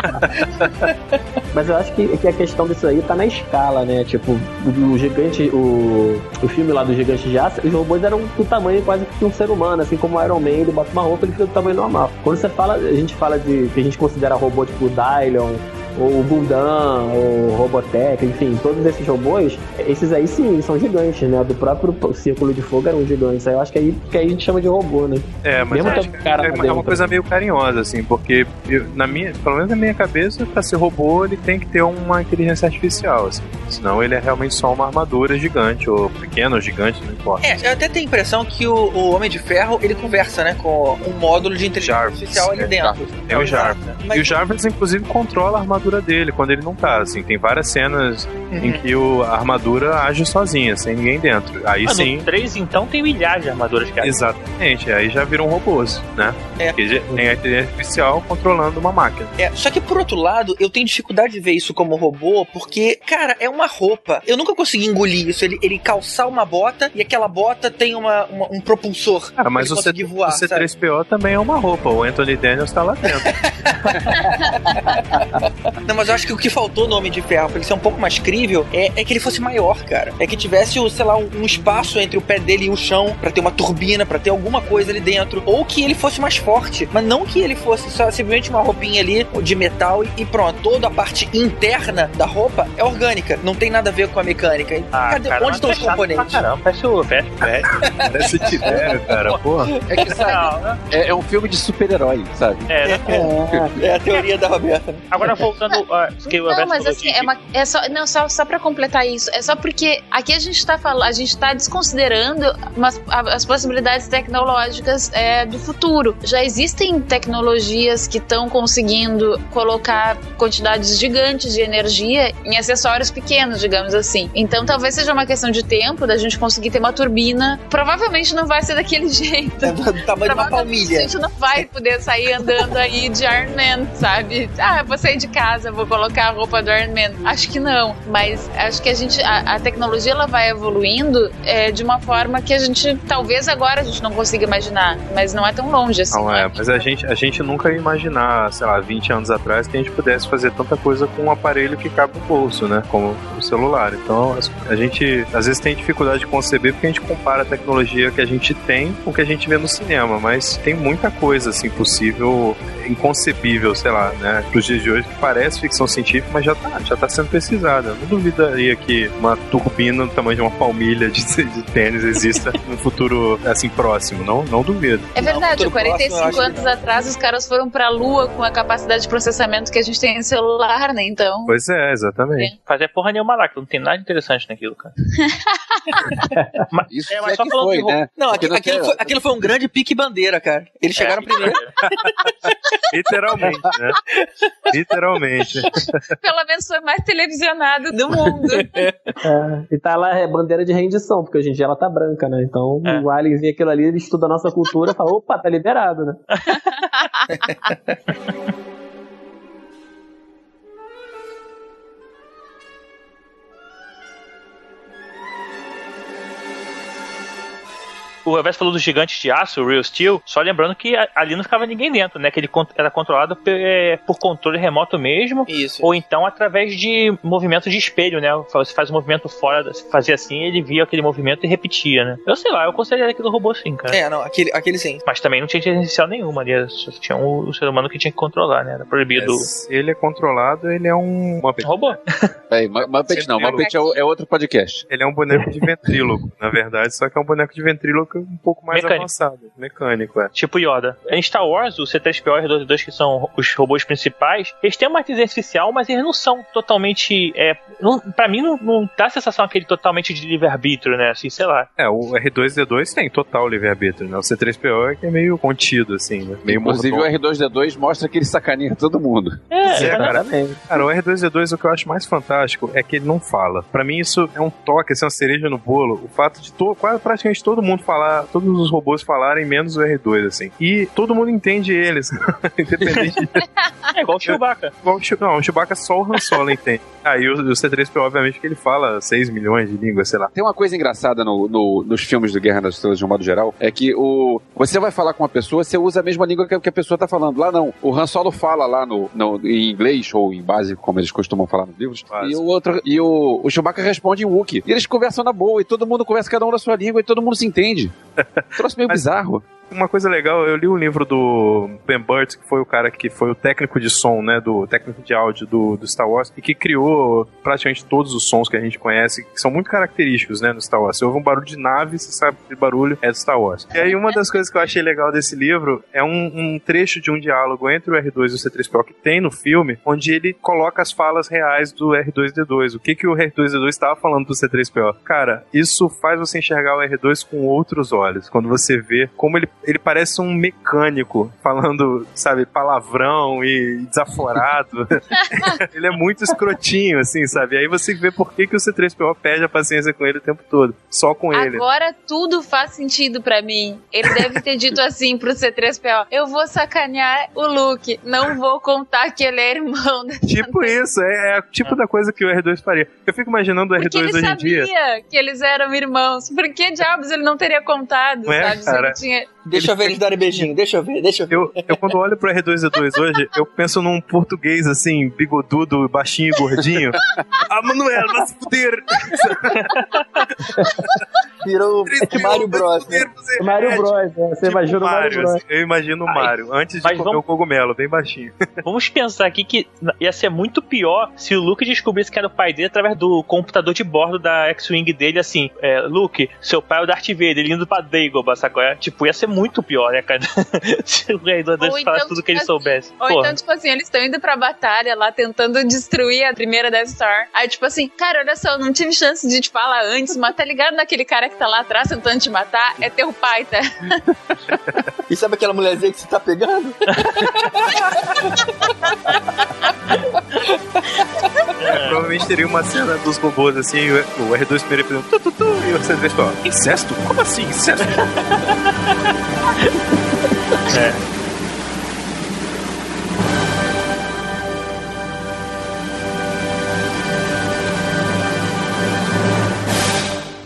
Mas eu acho que, que a questão disso aí tá na escala, né? Tipo, o, gigante, o, o filme lá do Gigante de Aço, os robôs eram do tamanho quase que um ser humano, assim como o Iron Man, ele bota uma roupa, ele fica do tamanho normal. Quando você fala, a gente fala de que a gente considera robô tipo o Dylon, ou o Gundam, ou o Robotech, enfim, todos esses robôs, esses aí sim, são gigantes, né? Do próprio Círculo de Fogo eram gigantes. Aí eu acho que aí, que aí a gente chama de robô, né? É, mas Mesmo acho cara é, uma- é uma coisa meio carinhosa, assim, porque eu- na minha, pelo menos na minha cabeça, pra ser robô, ele tem que ter uma inteligência artificial, assim. Senão ele é realmente só uma armadura gigante, ou pequena ou gigante, não importa. É, eu até tenho a impressão que o, o Homem de Ferro, ele conversa, né, com um módulo de inteligência artificial ali é, dentro. Tem o Jarvis. Mas- E o Jarvis, inclusive, controla a armadura dele quando ele não tá, assim. Tem várias cenas Uhum. em que o, a armadura age sozinha, sem ninguém dentro. Aí Ah, sim... No 3, então, tem milhares de armaduras, cara. Exatamente, aí já viram robôs, né? É. Porque já tem a inteligência artificial controlando uma máquina. É, só que por outro lado, eu tenho dificuldade de ver isso como robô, porque, cara, é uma roupa. Eu nunca consegui engolir isso. Ele, ele calçar uma bota e aquela bota tem uma, uma- um propulsor. Cara, mas conseguir voar, o C3PO também é uma roupa. O Anthony Daniels tá lá dentro. Não, mas eu acho que o que faltou no Homem de Ferro, pra ele ser um pouco mais crível, é, é que ele fosse maior, cara. É que tivesse, sei lá, um, um espaço entre o pé dele e o chão, pra ter uma turbina, pra ter alguma coisa ali dentro. Ou que ele fosse mais forte, mas não que ele fosse só simplesmente uma roupinha ali de metal e, e pronto. Toda a parte interna da roupa é orgânica, não tem nada a ver com a mecânica. Ah, Cadê, cara, onde estão é os chato pra componentes? Caramba, parece o velho. Parece o Tibério, cara, porra. É que sabe, é, é um filme de super-herói, sabe? É, né? É a teoria da Roberta. né? Agora voltando. ah, que o Não, mas falou assim, é, uma, é só, não, só, só pra completar isso, é só porque aqui a gente tá falando, a gente tá desconsiderando umas- as possibilidades tecnológicas é, do futuro. Já existem tecnologias que estão conseguindo colocar quantidades gigantes de energia em acessórios pequenos, digamos assim. Então talvez seja uma questão de tempo da gente conseguir ter uma turbina. Provavelmente não vai ser daquele jeito. É do tamanho de uma palmilha. A gente não vai poder sair andando aí de Iron Man, sabe? Ah, vou sair de casa, vou colocar a roupa do Iron Man. Acho que não, mas acho que a gente, a, a tecnologia ela vai evoluindo é, de uma forma que a gente, talvez agora a gente não consiga imaginar, mas não é tão longe assim. Não é, mas a gente, a gente nunca ia imaginar, sei lá, 20 anos atrás que a gente pudesse fazer tanta coisa com um aparelho que cabe no bolso, né? Como o celular. Então, a gente às vezes tem dificuldade de conceber porque a gente compara a tecnologia que a gente tem com o que a gente vê no cinema, mas tem muita coisa assim possível, inconcebível, sei lá, né, pros dias de hoje que parece ficção científica, mas já tá, já tá sendo pesquisada. Eu não duvidaria que uma turbina do tamanho de uma palmilha de, de tênis exista no futuro assim próximo, não, não duvido. É verdade, próximo, 45 eu acho que anos atrás os caras foram pra lua com a capacidade de processamento que a gente tem em celular, né? Então. Pois é, exatamente. Fazer porra nenhuma lá, que não tem nada interessante naquilo, cara. mas, Isso é, mas é só que falando foi, de né? Não, não aquilo, foi, aquilo foi um grande pique bandeira, cara. Eles chegaram É. primeiro. Literalmente, né? Literalmente. Pelo menos foi mais televisionado do mundo. É, e tá lá é bandeira de rendição, porque hoje em dia ela tá branca, né? Então É. o Alien vê aquilo ali, ele estuda a nossa cultura e fala, opa, tá liberado, né? O Reverso falou dos gigantes de aço, o Real Steel, só lembrando que ali não ficava ninguém dentro, né? Que ele era controlado é, por controle remoto mesmo, Isso. ou então através de movimento de espelho, né? Você faz um movimento fora, fazia assim, ele via aquele movimento e repetia, né? Eu sei lá, eu consideraria aquilo robô sim, cara. É, não, aquele, aquele sim. Mas também não tinha inteligência artificial nenhuma ali, só tinha o, o ser humano que tinha que controlar, né? Era proibido. Se ele é controlado, ele é um. Muppet. Robô. Peraí, Mu- Muppet não, Muppet é, é outro podcast. Ele é um boneco de ventríloco, na verdade, só que é um boneco de ventríloco um pouco mais Mecânico. avançado. Mecânico, é. Tipo Yoda. Em Star Wars, o C3PO e o R2D2, que são os robôs principais, eles têm uma inteligência artificial, mas eles não são totalmente. É, não, pra mim, não, não dá a sensação aquele totalmente de livre-arbítrio, né? Assim, sei lá. É, o R2D2 tem total livre-arbítrio, né? O C3PO é que é meio contido, assim, né? Meio Inclusive mordomo. o R2D2 mostra que ele sacaneia todo mundo. É, É, cara. Cara, o R2D2, o que eu acho mais fantástico é que ele não fala. Pra mim, isso é um toque, assim, uma cereja no bolo. O fato de to quase praticamente todo mundo falar, todos os robôs falarem, menos o R2, assim. E todo mundo entende eles. Independente de. é igual o Chewbacca. Igual o Não, o Chewbacca só o Han Solo entende. Aí o, o C3PO, obviamente, que ele fala 6 milhões de línguas, sei lá. Tem uma coisa engraçada no, no- nos filmes do Guerra das Estrelas, de um modo geral, é que o você vai falar com uma pessoa, você usa a mesma língua que, que a pessoa tá falando. Lá não. O Han Solo fala lá no, no- em inglês, ou em básico, como eles costumam falar nos livros, e o outro e o, o Chewbacca responde em Wookiee. E eles conversam na boa, e todo mundo conversa cada um na sua língua, e todo mundo se entende. Troço meio bizarro. Uma coisa legal, eu li um livro do Ben Burt, que foi o cara que foi o técnico de som, né, do técnico de áudio do, do Star Wars, e que criou praticamente todos os sons que a gente conhece, que são muito característicos, né, no Star Wars. Se houve um barulho de nave, você sabe que barulho é do Star Wars. E aí uma das coisas que eu achei legal desse livro é um, um trecho de um diálogo entre o R2 e o C3PO que tem no filme, onde ele coloca as falas reais do R2D2. O que que o R2D2 estava falando pro C3PO? Cara, isso faz você enxergar o R2 com outros olhos, quando você vê como ele ele parece um mecânico falando, sabe, palavrão e desaforado. ele é muito escrotinho, assim, sabe? Aí você vê por que, que o C3PO perde a paciência com ele o tempo todo. Só com ele. Agora tudo faz sentido pra mim. Ele deve ter dito assim pro C3PO: Eu vou sacanear o Luke, não vou contar que ele é irmão da Tipo isso, é, é o tipo da coisa que o R2 faria. Eu fico imaginando o R2 Porque ele hoje em dia. sabia que eles eram irmãos. Por que diabos ele não teria contado, Não é, sabe? cara? Se ele tinha Deixa eu ver eles darem beijinho, deixa eu ver, deixa eu ver. Eu, eu quando olho pro R2D2 hoje, eu penso num português assim, bigodudo, baixinho, gordinho. Ah, Manuel, vai se fuder! Virou Mario Bros. Né? Mario Bros, né? Você Tipo imagina o Mario Mario, Bros. assim, Eu imagino o Ai, Mario, antes de comer vamos- o cogumelo, bem baixinho. Vamos pensar aqui que ia ser muito pior se o Luke descobrisse que era o pai dele através do computador de bordo da X-Wing dele, assim, é, Luke, seu pai é o Darth Vader, ele indo pra Dagobah, sacou? É, Tipo, ia ser muito pior, né, cara? se o Rei do falasse então, tudo que ele tipo assim, soubesse. Ou Porra. então, tipo assim, eles estão indo pra batalha lá, tentando destruir a primeira Death Star. Aí, tipo assim, cara, olha só, eu não tive chance de te falar antes, mas tá ligado naquele cara que tá lá atrás tentando te matar? É teu pai, tá? E sabe aquela mulherzinha que você tá pegando? É, provavelmente teria uma cena dos robôs assim, o o R2 primeiro fazendo tu, tu, tu, e você vê só, incesto? Como assim, incesto? É.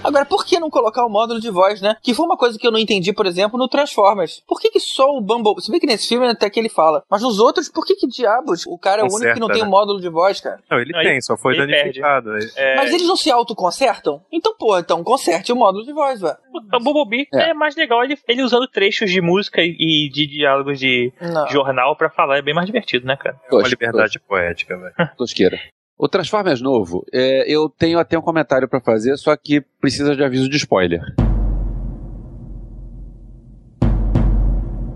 Agora, por que não colocar o módulo de voz, né? Que foi uma coisa que eu não entendi, por exemplo, no Transformers. Por que, que só o Bumble. Se bem que nesse filme até que ele fala. Mas nos outros, por que, que diabos o cara é o único que não Conserta, tem né? o módulo de voz, cara? Não, ele Não, tem, ele- só foi danificado. É, Mas eles não se autoconsertam? Então, pô, então conserte o módulo de voz, velho. O Bumblebee é. mais legal ele, ele usando trechos de música e, e de diálogos de Não. jornal pra falar, é bem mais divertido, né, cara? Uma liberdade poética, velho. Tosqueira. O Transformers novo, é, eu tenho até um comentário pra fazer, só que precisa de aviso de spoiler.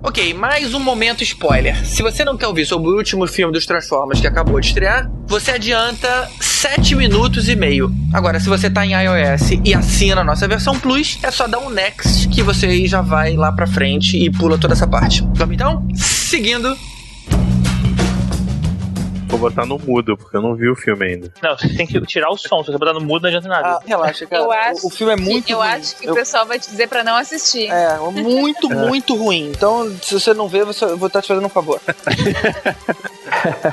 Ok, mais um momento spoiler. Se você não quer ouvir sobre o último filme dos Transformers que acabou de estrear, você adianta 7 minutos e meio. Agora, se você tá em iOS e assina a nossa versão Plus, é só dar um next que você já vai lá pra frente e pula toda essa parte. Vamos então? Seguindo. Vou botar no mudo, porque eu não vi o filme ainda. Não, você tem que tirar o som, se você botar no mudo não adianta nada. Ah, relaxa, cara. Eu acho o, o filme é muito eu ruim. acho que Eu- o pessoal vai te dizer pra não assistir. É, muito, muito ruim. Então, se você não vê, você, eu vou estar te fazendo um favor.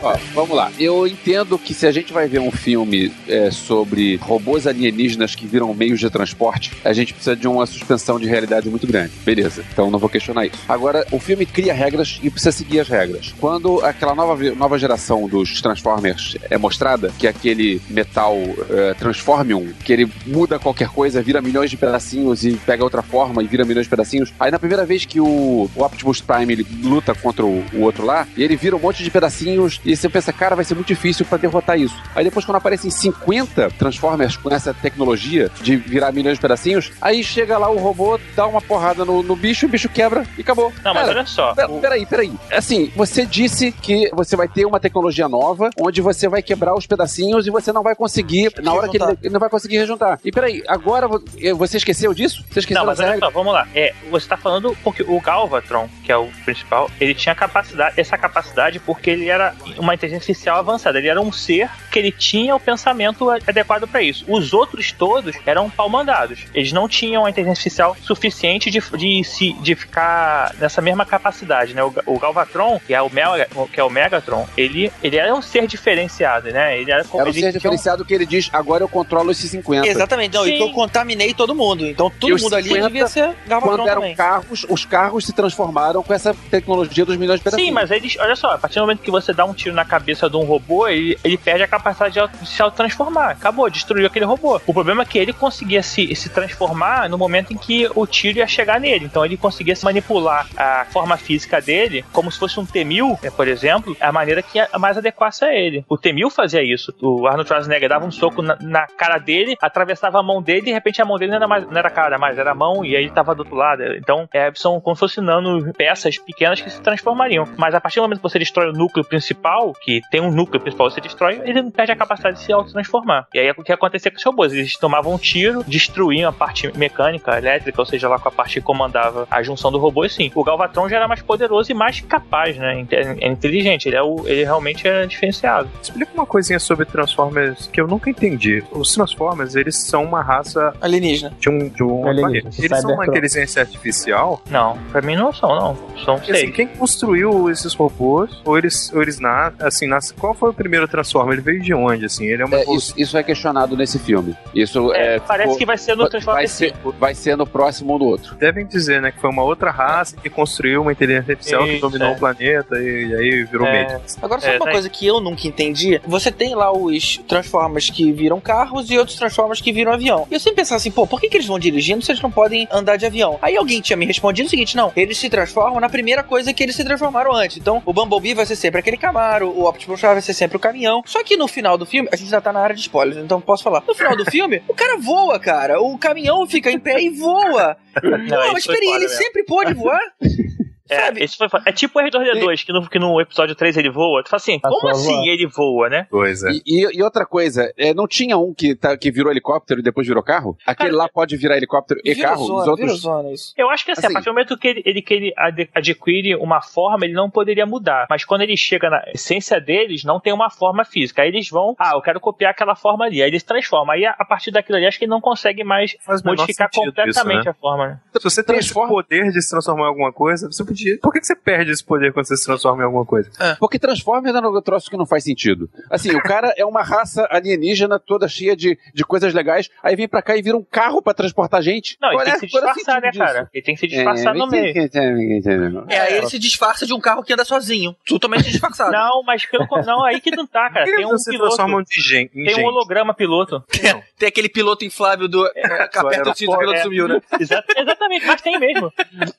Ó, vamos lá. Eu entendo que se a gente vai ver um filme é, sobre robôs alienígenas que viram meios de transporte, a gente precisa de uma suspensão de realidade muito grande. Beleza, então não vou questionar isso. Agora, o filme cria regras e precisa seguir as regras. Quando aquela nova, nova geração dos Transformers é mostrada, que é aquele metal é, Transformium, que ele muda qualquer coisa, vira milhões de pedacinhos e pega outra forma e vira milhões de pedacinhos. Aí na primeira vez que o, o Optimus Prime ele luta contra o, o outro lá, e ele vira um monte de pedacinhos, e você pensa, cara, vai ser muito difícil pra derrotar isso. Aí depois, quando aparecem 50 Transformers com essa tecnologia de virar milhões de pedacinhos, aí chega lá o robô, dá uma porrada no, no bicho, o bicho quebra e acabou. Não, mas Cara, olha só. Pera- Peraí, peraí. Assim, você disse que você vai ter uma tecnologia nova, onde você vai quebrar os pedacinhos e você não vai conseguir, na hora que ele, ele não vai conseguir rejuntar. E peraí, agora eh, você esqueceu disso? Você esqueceu Não, mas olha só, vamos lá. É, você tá falando porque o Galvatron, que é o principal, ele tinha capacidade, essa capacidade porque ele era uma inteligência artificial avançada. Ele era um ser que ele tinha o pensamento adequado para isso. Os outros todos eram pau-mandados. Eles não tinham a inteligência artificial suficiente de, de, se, de ficar nessa mesma capacidade, né? O, o Galvatron, que é o, Mega, que é o Megatron, ele, ele era um ser diferenciado, né? Ele era, como Era ele ser tinha um- diferenciado que ele diz, agora eu controlo esses 50. Exatamente, não, e que eu contaminei todo mundo. Então todo mundo ali 50, devia ser Galvatron Quando eram também. carros, os carros se transformaram com essa tecnologia dos milhões de pedacinhos. Sim, mas eles, olha só, a partir do momento que você dá um tiro na cabeça de um robô, ele, ele perde a capacidade de, se autotransformar. Acabou, destruiu aquele robô. O problema é que ele conseguia se, se transformar no momento em que o tiro ia chegar nele. Então ele conseguia se manipular a forma física dele como se fosse um T-1000, né, por exemplo, a maneira que a- mais adequasse a ele. O T-1000 fazia isso. O Arnold Schwarzenegger dava um soco na, na cara dele, atravessava a mão dele e de repente a mão dele não era, mais, não era cara mais, era a mão e aí ele tava do outro lado. Então é, são como se fossem nano peças pequenas que se transformariam. Mas a partir do momento que você destrói o núcleo principal, que tem um núcleo principal, você destrói, ele perde a capacidade de se autotransformar. E aí é o que acontecia com os robôs. Eles tomavam um tiro, destruíam a parte mecânica, elétrica, ou seja, lá com a parte que comandava a junção do robô, e sim. O Galvatron já era mais poderoso e mais capaz, né? É inteligente, ele, é o, ele realmente é diferenciado. Explica uma coisinha sobre Transformers que eu nunca entendi. Os Transformers, eles são uma raça Alienígena. de um, de um Alienígena, planeta. Eles são uma inteligência artificial? Não, pra mim não são, não. São assim, seis. quem construiu esses robôs? Ou eles, ou eles na, assim, nas, qual foi o primeiro Transformer? Ele veio de onde, assim? Ele é uma É, isso, isso é questionado nesse filme. Isso é, parece ficou- que vai ser no Transformer vai ser, vai ser no próximo um do outro. Devem dizer, né, que foi uma outra raça que construiu uma inteligência artificial que Isso, dominou é. o planeta e, e aí virou É. medo. Agora, só É, uma tá coisa que eu nunca entendi: você tem lá os Transformers que viram carros e outros Transformers que viram avião. E eu sempre pensava assim, pô, por que, que eles vão dirigindo se eles não podem andar de avião? Aí alguém tinha me respondido o seguinte: não, eles se transformam na primeira coisa que eles se transformaram antes. Então, o Bumblebee vai ser sempre aquele Camaro, o Optimus Prime vai ser sempre o caminhão. Só que no final do filme, a gente já tá na área de spoilers, então posso falar. No final do filme, o cara voa, cara. O caminhão fica em pé e voa. Não, foi peraí, foda ele mesmo. sempre pôde voar? É, foi, é tipo o R2D2, que no, que no episódio 3 ele voa. Tu fala assim, Passou como assim voar. ele voa, né? Pois é. E, e- e outra coisa, é, não tinha um que, tá- que virou helicóptero e depois virou carro? Aquele lá pode virar helicóptero e carro? Os zona, outros... vira zona, isso. Eu acho que assim, Assim- a partir do momento que ele, ele, que ele adquire uma forma, ele não poderia mudar. Mas quando ele chega na essência deles, não tem uma forma física. Aí eles vão, ah, eu quero copiar aquela forma ali. Aí eles transformam. Aí a, a partir daquilo ali, acho que ele não consegue mais Faz o modificar completamente isso, né? a forma. Né? Se você tem Transforma- esse poder de se transformar em alguma coisa, você podia. Por que que você perde esse poder quando você se transforma em alguma coisa? Porque Transformers é um troço que não faz sentido. Assim, o cara é uma raça alienígena toda cheia de, de coisas legais, aí vem pra cá e vira um carro pra transportar gente. Não, ele tem é- que se é disfarçar, né, disso? cara? Ele tem que se disfarçar no meio. É, aí ele se disfarça de um carro que anda sozinho. Totalmente disfarçado. Não, mas pelo não, aí que não tá, cara. Tem um piloto. transformam de gen- em Tem um gente? holograma piloto. Tem aquele piloto inflável do. É, aperta o cinto e o piloto É. sumiu, né? Exa- exatamente, mas tem mesmo.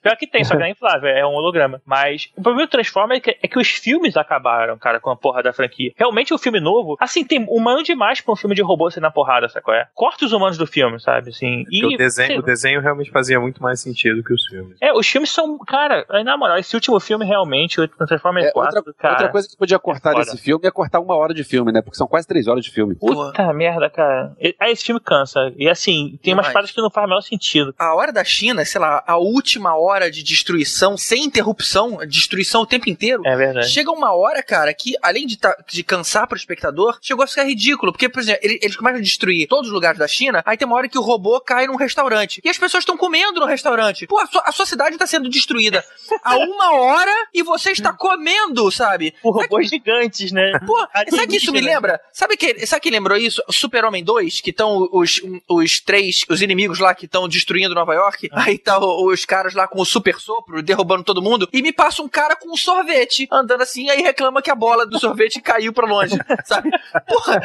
Pior que tem, só que não é inflável, é um holograma. Mas o problema do Transformers é que, é que os filmes acabaram, cara, com a porra da franquia. Realmente o filme novo, assim, tem humano demais pra um filme de robô ser na porrada, sabe qual é? Corta os humanos do filme, sabe? Assim, e, o, desenho, sei- o desenho realmente fazia muito mais sentido que os filmes. É, os filmes são, cara, na moral, esse último filme realmente, o Transformers É, 4, outra, cara. outra coisa que podia cortar foda. desse filme é cortar uma hora de filme, né? Porque são quase três horas de filme. Puta merda, cara. Aí esse filme cansa. E assim, tem umas paradas que não fazem o menor sentido. A hora da China, sei lá, a última hora de destruição, sem interrupção, destruição o tempo inteiro. É verdade. Chega uma hora, cara, que além de, tá- de cansar pro espectador, chegou a ficar ridículo. Porque, por exemplo, ele- eles começam a destruir todos os lugares da China, aí tem uma hora que o robô cai num restaurante. E as pessoas estão comendo no restaurante. Pô, a sua, a sua cidade tá sendo destruída há uma hora e você está comendo, sabe? Por robôs gigantes, né? Pô, sabe que isso me Alienígena. lembra? Sabe que, sabe que lembrou isso? Super-Homem 2, que estão os, os três, os inimigos lá que estão destruindo Nova York. Aí tá os caras lá com o super sopro, derrubando todo mundo. E me passa um cara com um sorvete, andando assim, aí reclama que a bola do sorvete caiu pra longe, sabe? Porra,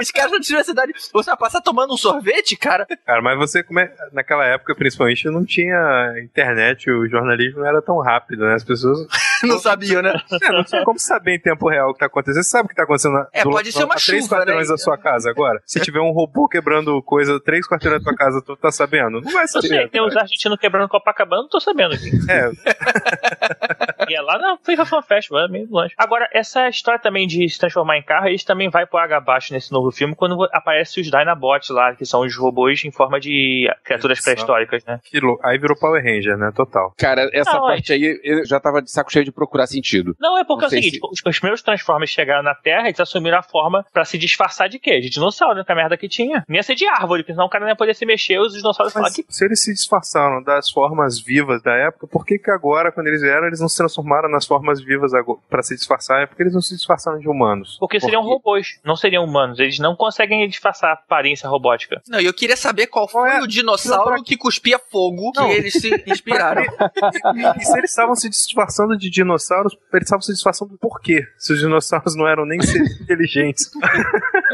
os caras não destruíram a cidade. Você vai passar tomando um sorvete, cara? Cara, mas você, como é- naquela época, principalmente, não tinha internet, o jornalismo não era tão rápido, né? As pessoas Não sabiam, né? É, não tinha como saber em tempo real o que tá acontecendo. Você sabe o que tá acontecendo na- É, do- pode ser uma a três chuva, quarteirões né? da sua casa agora? Se tiver um robô quebrando coisa três quarteirões da tua casa, tu tá sabendo? Não vai Eu saber. sei, tem os cara. argentinos quebrando Copacabana, não tô sabendo aqui. É, E é lá na FIFA Fan Festival, é meio longe. Agora, essa história também de se transformar em carro, eles também vai pro água abaixo nesse novo filme, quando aparecem os Dinobots lá, que são os robôs em forma de criaturas Isso. pré-históricas, né? que lou- aí virou Power Ranger, né? Total. Cara, essa Não, parte aí eu já tava de saco cheio de procurar sentido. Não, é porque Não é o seguinte, se- os, os primeiros Transformers chegaram na Terra, eles assumiram a forma pra se disfarçar de quê? De dinossauro, né? Que a merda que tinha. Nem ia ser de árvore, porque senão o cara não ia poder se mexer, os dinossauros Mas falaram que se eles se disfarçaram das formas vivas da época, por que que agora, quando eles vieram, eles não se transformaram nas formas vivas pra se disfarçar? É porque eles não se disfarçaram de humanos. Porque seriam robôs, não seriam humanos. Eles não conseguem disfarçar a aparência robótica. Não, e eu queria saber qual foi é? o dinossauro que cuspia fogo que Não. eles se inspiraram. E, e se eles estavam se disfarçando de dinossauros, eles estavam se disfarçando por quê? Se os dinossauros não eram nem seres inteligentes.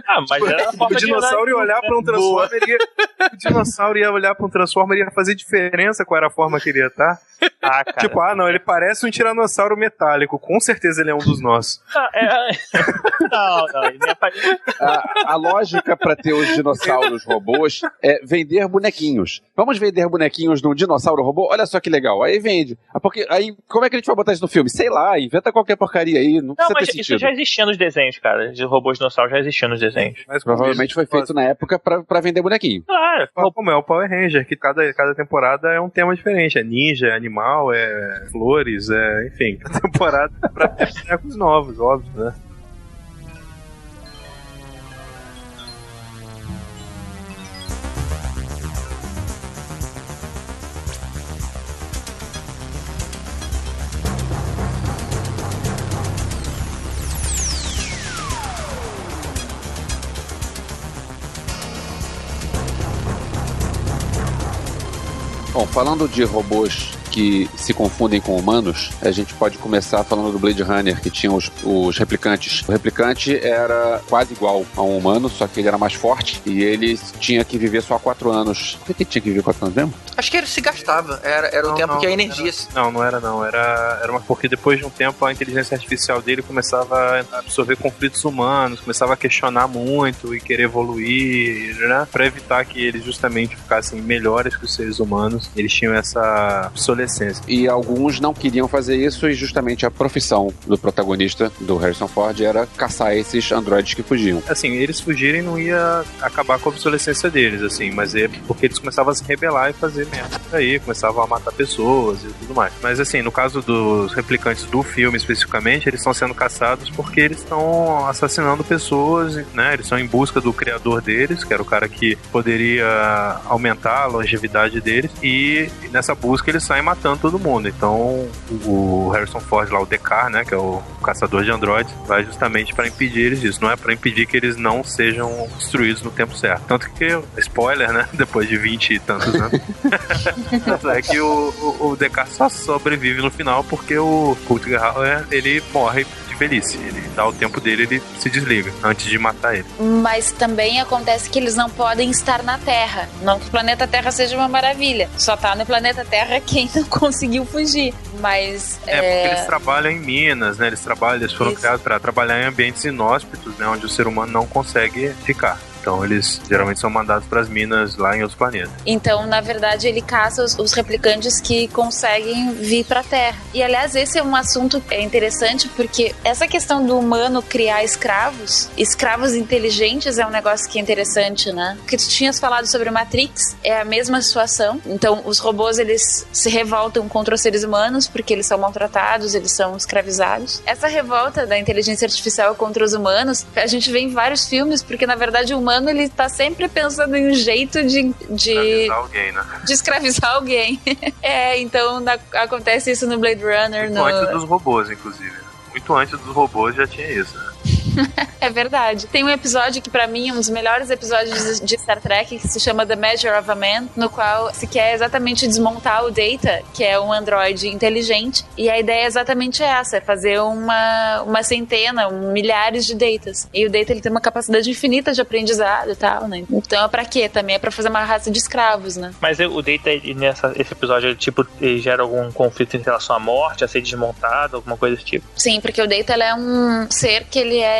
Ah, mas era a forma o de dinossauro ia olhar pra um Transformer ia, O dinossauro ia olhar pra um Transformer e ia fazer diferença qual era a forma que ele ia estar. Ah, cara. Tipo, ah, não, ele parece um tiranossauro metálico. Com certeza ele é um dos nossos. Ah, é- Não, não, ele apare- A, a lógica pra ter os dinossauros robôs é vender bonequinhos. Vamos vender bonequinhos de um dinossauro robô? Olha só que legal. Aí vende. Ah, Porque, aí, como é que a gente vai botar isso no filme? Sei lá, inventa qualquer porcaria aí. Não Não, precisa mas ter isso sentido. já existia nos desenhos, cara. De robôs dinossauros já existia nos desenhos. Mas Provavelmente foi feito na época pra, pra vender bonequinho. Claro. Como é o Power Ranger, que cada, cada temporada é um tema diferente. É ninja, é animal, é flores, é enfim, a temporada pra bonecos novos, óbvio, né? Bom, falando de robôs que se confundem com humanos, a gente pode começar falando do Blade Runner, que tinha os, os replicantes. O replicante era quase igual a um humano, só que ele era mais forte e ele tinha que viver só quatro anos. Por que ele tinha que viver quatro anos mesmo? Acho que ele se gastava. Era, era o Não, tempo não, que a energia. se- Não, não era não. Era, era uma porque depois de um tempo a inteligência artificial dele começava a absorver conflitos humanos, começava a questionar muito e querer evoluir, né? Pra evitar que eles justamente ficassem melhores que os seres humanos, eles tinham essa obsolescência. E alguns não queriam fazer isso e justamente a profissão do protagonista, do Harrison Ford, era caçar esses androides que fugiam. Assim, eles fugirem não ia acabar com a obsolescência deles, assim, mas é porque eles começavam a se rebelar e fazer merda aí, começavam a matar pessoas e tudo mais. Mas assim, no caso dos replicantes do filme especificamente, eles estão sendo caçados porque eles estão assassinando pessoas, né? Eles estão em busca do criador deles, que era o cara que poderia aumentar a longevidade deles, e nessa busca eles saem matando todo mundo. Então o Harrison Ford lá, o Dekar, né, que é o caçador de androides, vai justamente para impedir eles disso. Não é para impedir que eles não sejam destruídos no tempo certo. Tanto que, spoiler, né, depois de 20 e tantos anos, é que o, o, o só sobrevive no final porque o Rutger Hauer, ele morre velhice. Ele dá o tempo dele, ele se desliga antes de matar ele. Mas também acontece que eles não podem estar na Terra. Não que o planeta Terra seja uma maravilha. Só tá no planeta Terra quem não conseguiu fugir. Mas. É, porque eles trabalham em minas, né? Eles trabalham, eles foram criados para trabalhar em ambientes inóspitos, né? Onde o ser humano não consegue ficar. Então eles geralmente são mandados para as minas lá em outros planetas. Então, na verdade, ele caça os, os replicantes que conseguem vir pra Terra. E, aliás, esse é um assunto é interessante porque essa questão do humano criar escravos, escravos inteligentes, é um negócio que é interessante, né? O que tu tinhas falado sobre Matrix é a mesma situação. Então, os robôs, eles se revoltam contra os seres humanos porque eles são maltratados, eles são escravizados. Essa revolta da inteligência artificial contra os humanos, a gente vê em vários filmes, porque, na verdade, o humano, ele tá sempre pensando em um jeito de... de Alguém, né? de escravizar alguém. é, então na- acontece isso no Blade Runner. Muito No... antes dos robôs, inclusive. Muito antes dos robôs já tinha isso. né? É verdade. Tem um episódio que pra mim é um dos melhores episódios de Star Trek que se chama The Measure of a Man, no qual se quer exatamente desmontar o Data, que é um androide inteligente, e a ideia é exatamente essa, é fazer uma, uma centena, um, milhares de datas. E o Data ele tem uma capacidade infinita de aprendizado e tal, né? Então é pra quê? Também é pra fazer uma raça de escravos, né? Mas o Data, nessa, esse episódio, ele, tipo, ele gera algum conflito em relação à morte, a ser desmontado, alguma coisa desse tipo. Sim, porque o Data ele é um ser que ele é,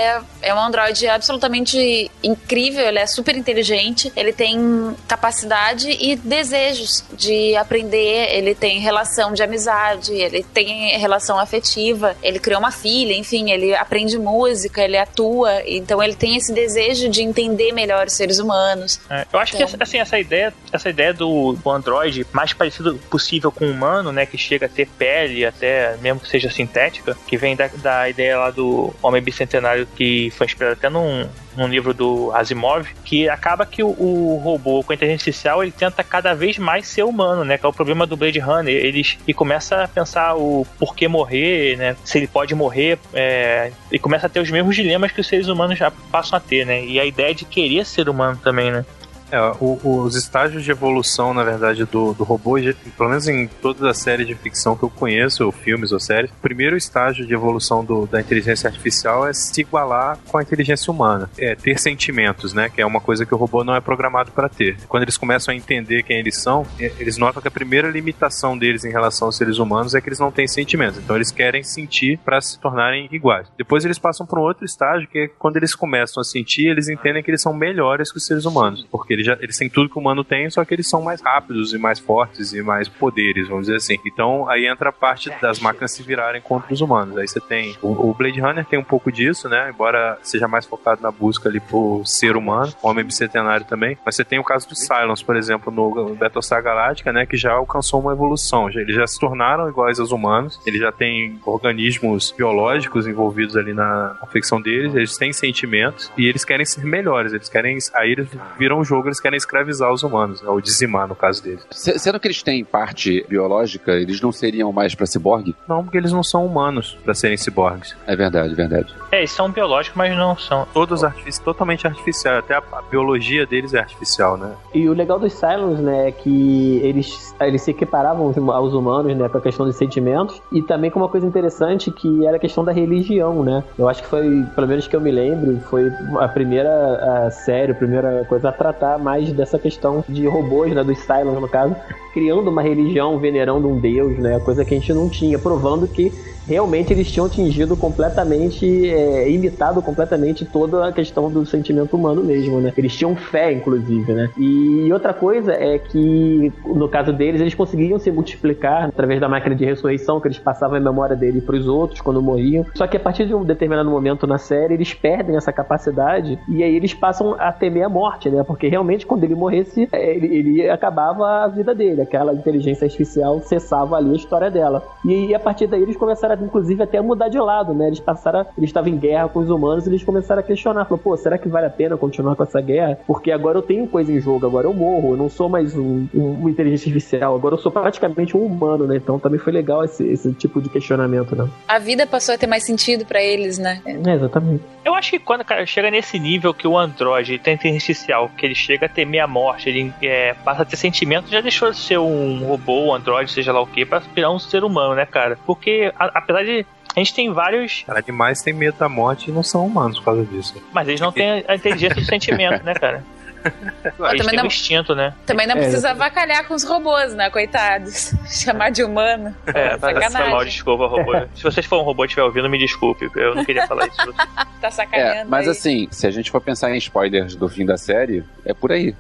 é um androide absolutamente incrível, ele é super inteligente, ele tem capacidade e desejos de aprender, ele tem relação de amizade, ele tem relação afetiva, ele criou uma filha, enfim, ele aprende música, ele atua, então ele tem esse desejo de entender melhor os seres humanos. É, eu acho Então- que assim, essa ideia, essa ideia do, do Android mais parecido possível com o humano, né? Que chega a ter pele, até mesmo que seja sintética, que vem da, da ideia lá do Homem Bicentenário, que foi inspirado até num, num livro do Asimov, que acaba que o, o robô com a inteligência artificial ele tenta cada vez mais ser humano, né? Que é o problema do Blade Runner. Eles, e começa a pensar o porquê morrer, né? Se ele pode morrer, é, e começa a ter os mesmos dilemas que os seres humanos já passam a ter, né? E a ideia de querer ser humano também, né? É, o- os estágios de evolução, na verdade, do, do robô, pelo menos em toda a série de ficção que eu conheço, ou filmes ou séries, o primeiro estágio de evolução do- da inteligência artificial é se igualar com a inteligência humana. É ter sentimentos, né? Que é uma coisa que o robô não é programado para ter. Quando eles começam a entender quem eles são, é, eles notam que a primeira limitação deles em relação aos seres humanos é que eles não têm sentimentos. Então eles querem sentir para se tornarem iguais. Depois eles passam para um outro estágio que é quando eles começam a sentir, eles entendem que eles são melhores que os seres humanos, porque eles, já, eles têm tudo que o humano tem, só que eles são mais rápidos e mais fortes e mais poderes, vamos dizer assim. Então aí entra a parte das máquinas se virarem contra os humanos. Aí você tem o, o Blade Runner tem um pouco disso, né? Embora seja mais focado na busca ali por ser humano, Homem Bicentenário também. Mas você tem o caso do Cylons, por exemplo, no Battlestar Galactica, né? Que já alcançou uma evolução. Já- Eles já se tornaram iguais aos humanos. Eles já têm organismos biológicos envolvidos ali na confecção deles. Eles têm sentimentos e eles querem ser melhores. Eles querem. Aí eles viram o jogo, eles querem escravizar os humanos, né? Ou dizimar, no caso deles. Se- Sendo que eles têm parte biológica, eles não seriam mais pra ciborgue? Não, porque eles não são humanos pra serem ciborgues. É verdade, verdade. É, eles são biológicos, mas não são. Todos artifici- totalmente artificiais. Até a, a biologia deles é artificial, né? E o legal dos Cylons, né, é que eles, eles se equiparavam aos huma- aos humanos, né, com a questão dos sentimentos, e também com uma coisa interessante que era a questão da religião, né. Eu acho que foi, pelo menos que eu me lembro, foi a primeira a série, a primeira coisa a tratar mais dessa questão de robôs, né, dos Cylons, no caso, criando uma religião, venerando um deus, né, coisa que a gente não tinha, provando que realmente eles tinham atingido completamente, é, imitado completamente toda a questão do sentimento humano mesmo, né? Eles tinham fé, inclusive, né? E outra coisa é que, no caso deles, eles conseguiam se multiplicar através da máquina de ressurreição, que eles passavam a memória dele para os outros quando morriam. Só que a partir de um determinado momento na série, eles perdem essa capacidade e aí eles passam a temer a morte, né? Porque realmente, quando ele morresse, é, ele, ele acabava a vida dele. Aquela inteligência artificial cessava ali a história dela. E aí, a partir daí, eles começaram, inclusive, até a mudar de lado, né? Eles passaram, a- eles estavam em guerra com os humanos e eles começaram a questionar. Falou, pô, será que vale a pena continuar com essa guerra? Porque agora eu tenho coisa em jogo, agora eu morro, eu não sou mais um, um- uma inteligência artificial, agora eu sou praticamente um humano, né? Então também foi legal esse, esse tipo de questionamento, né? A vida passou a ter mais sentido pra eles, né? É, exatamente. Eu acho que quando cara, chega nesse nível que o androide tem inteligência artificial, que ele chega a temer a morte, ele é, passa a ter sentimento, já deixou de ser um robô, um androide, seja lá o que, pra virar um ser humano, né, cara? Porque, a- apesar de. A gente tem vários. Cara, animais têm medo da morte e não são humanos por causa disso. Mas eles não têm a inteligência do sentimento, né, cara? Eles também têm não- o instinto, né? Também não É, precisa avacalhar com os robôs, né? Coitados. Chamar de humano. É, tá Sacanagem. mal, desculpa, robô. Se vocês for um robô e estiver ouvindo, me desculpe. Eu não queria falar isso. Tá sacaneando. É, mas aí. assim, se a gente for pensar em spoilers do fim da série, é por aí.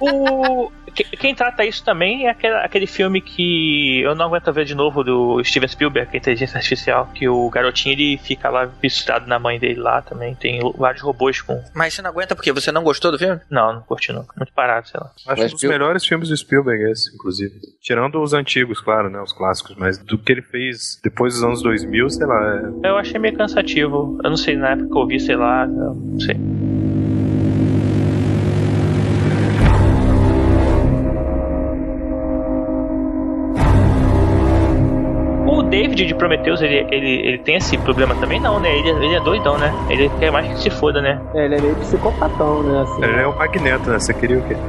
O... que- Quem trata isso também é aquele, aquele filme que eu não aguento ver de novo do Steven Spielberg, que é Inteligência Artificial, que o garotinho ele fica lá fissurado na mãe dele lá também. Tem vários robôs com. Mas você não aguenta porque você não gostou do filme? Não, não curti nunca. Muito parado, sei lá. Acho um dos melhores filmes do Spielberg esse, inclusive. Tirando os antigos, claro, né? Os clássicos, mas do que ele fez depois dos anos 2000, sei lá. é- Eu achei meio cansativo. Eu não sei, na época que eu vi, sei lá, não sei. David de Prometheus, ele, ele, ele tem esse problema também? Não, né? Ele, ele é doidão, né? Ele quer mais que se foda, né? É, ele é meio psicopatão, né? Assim. Ele é o Magneto, né? Você queria o quê?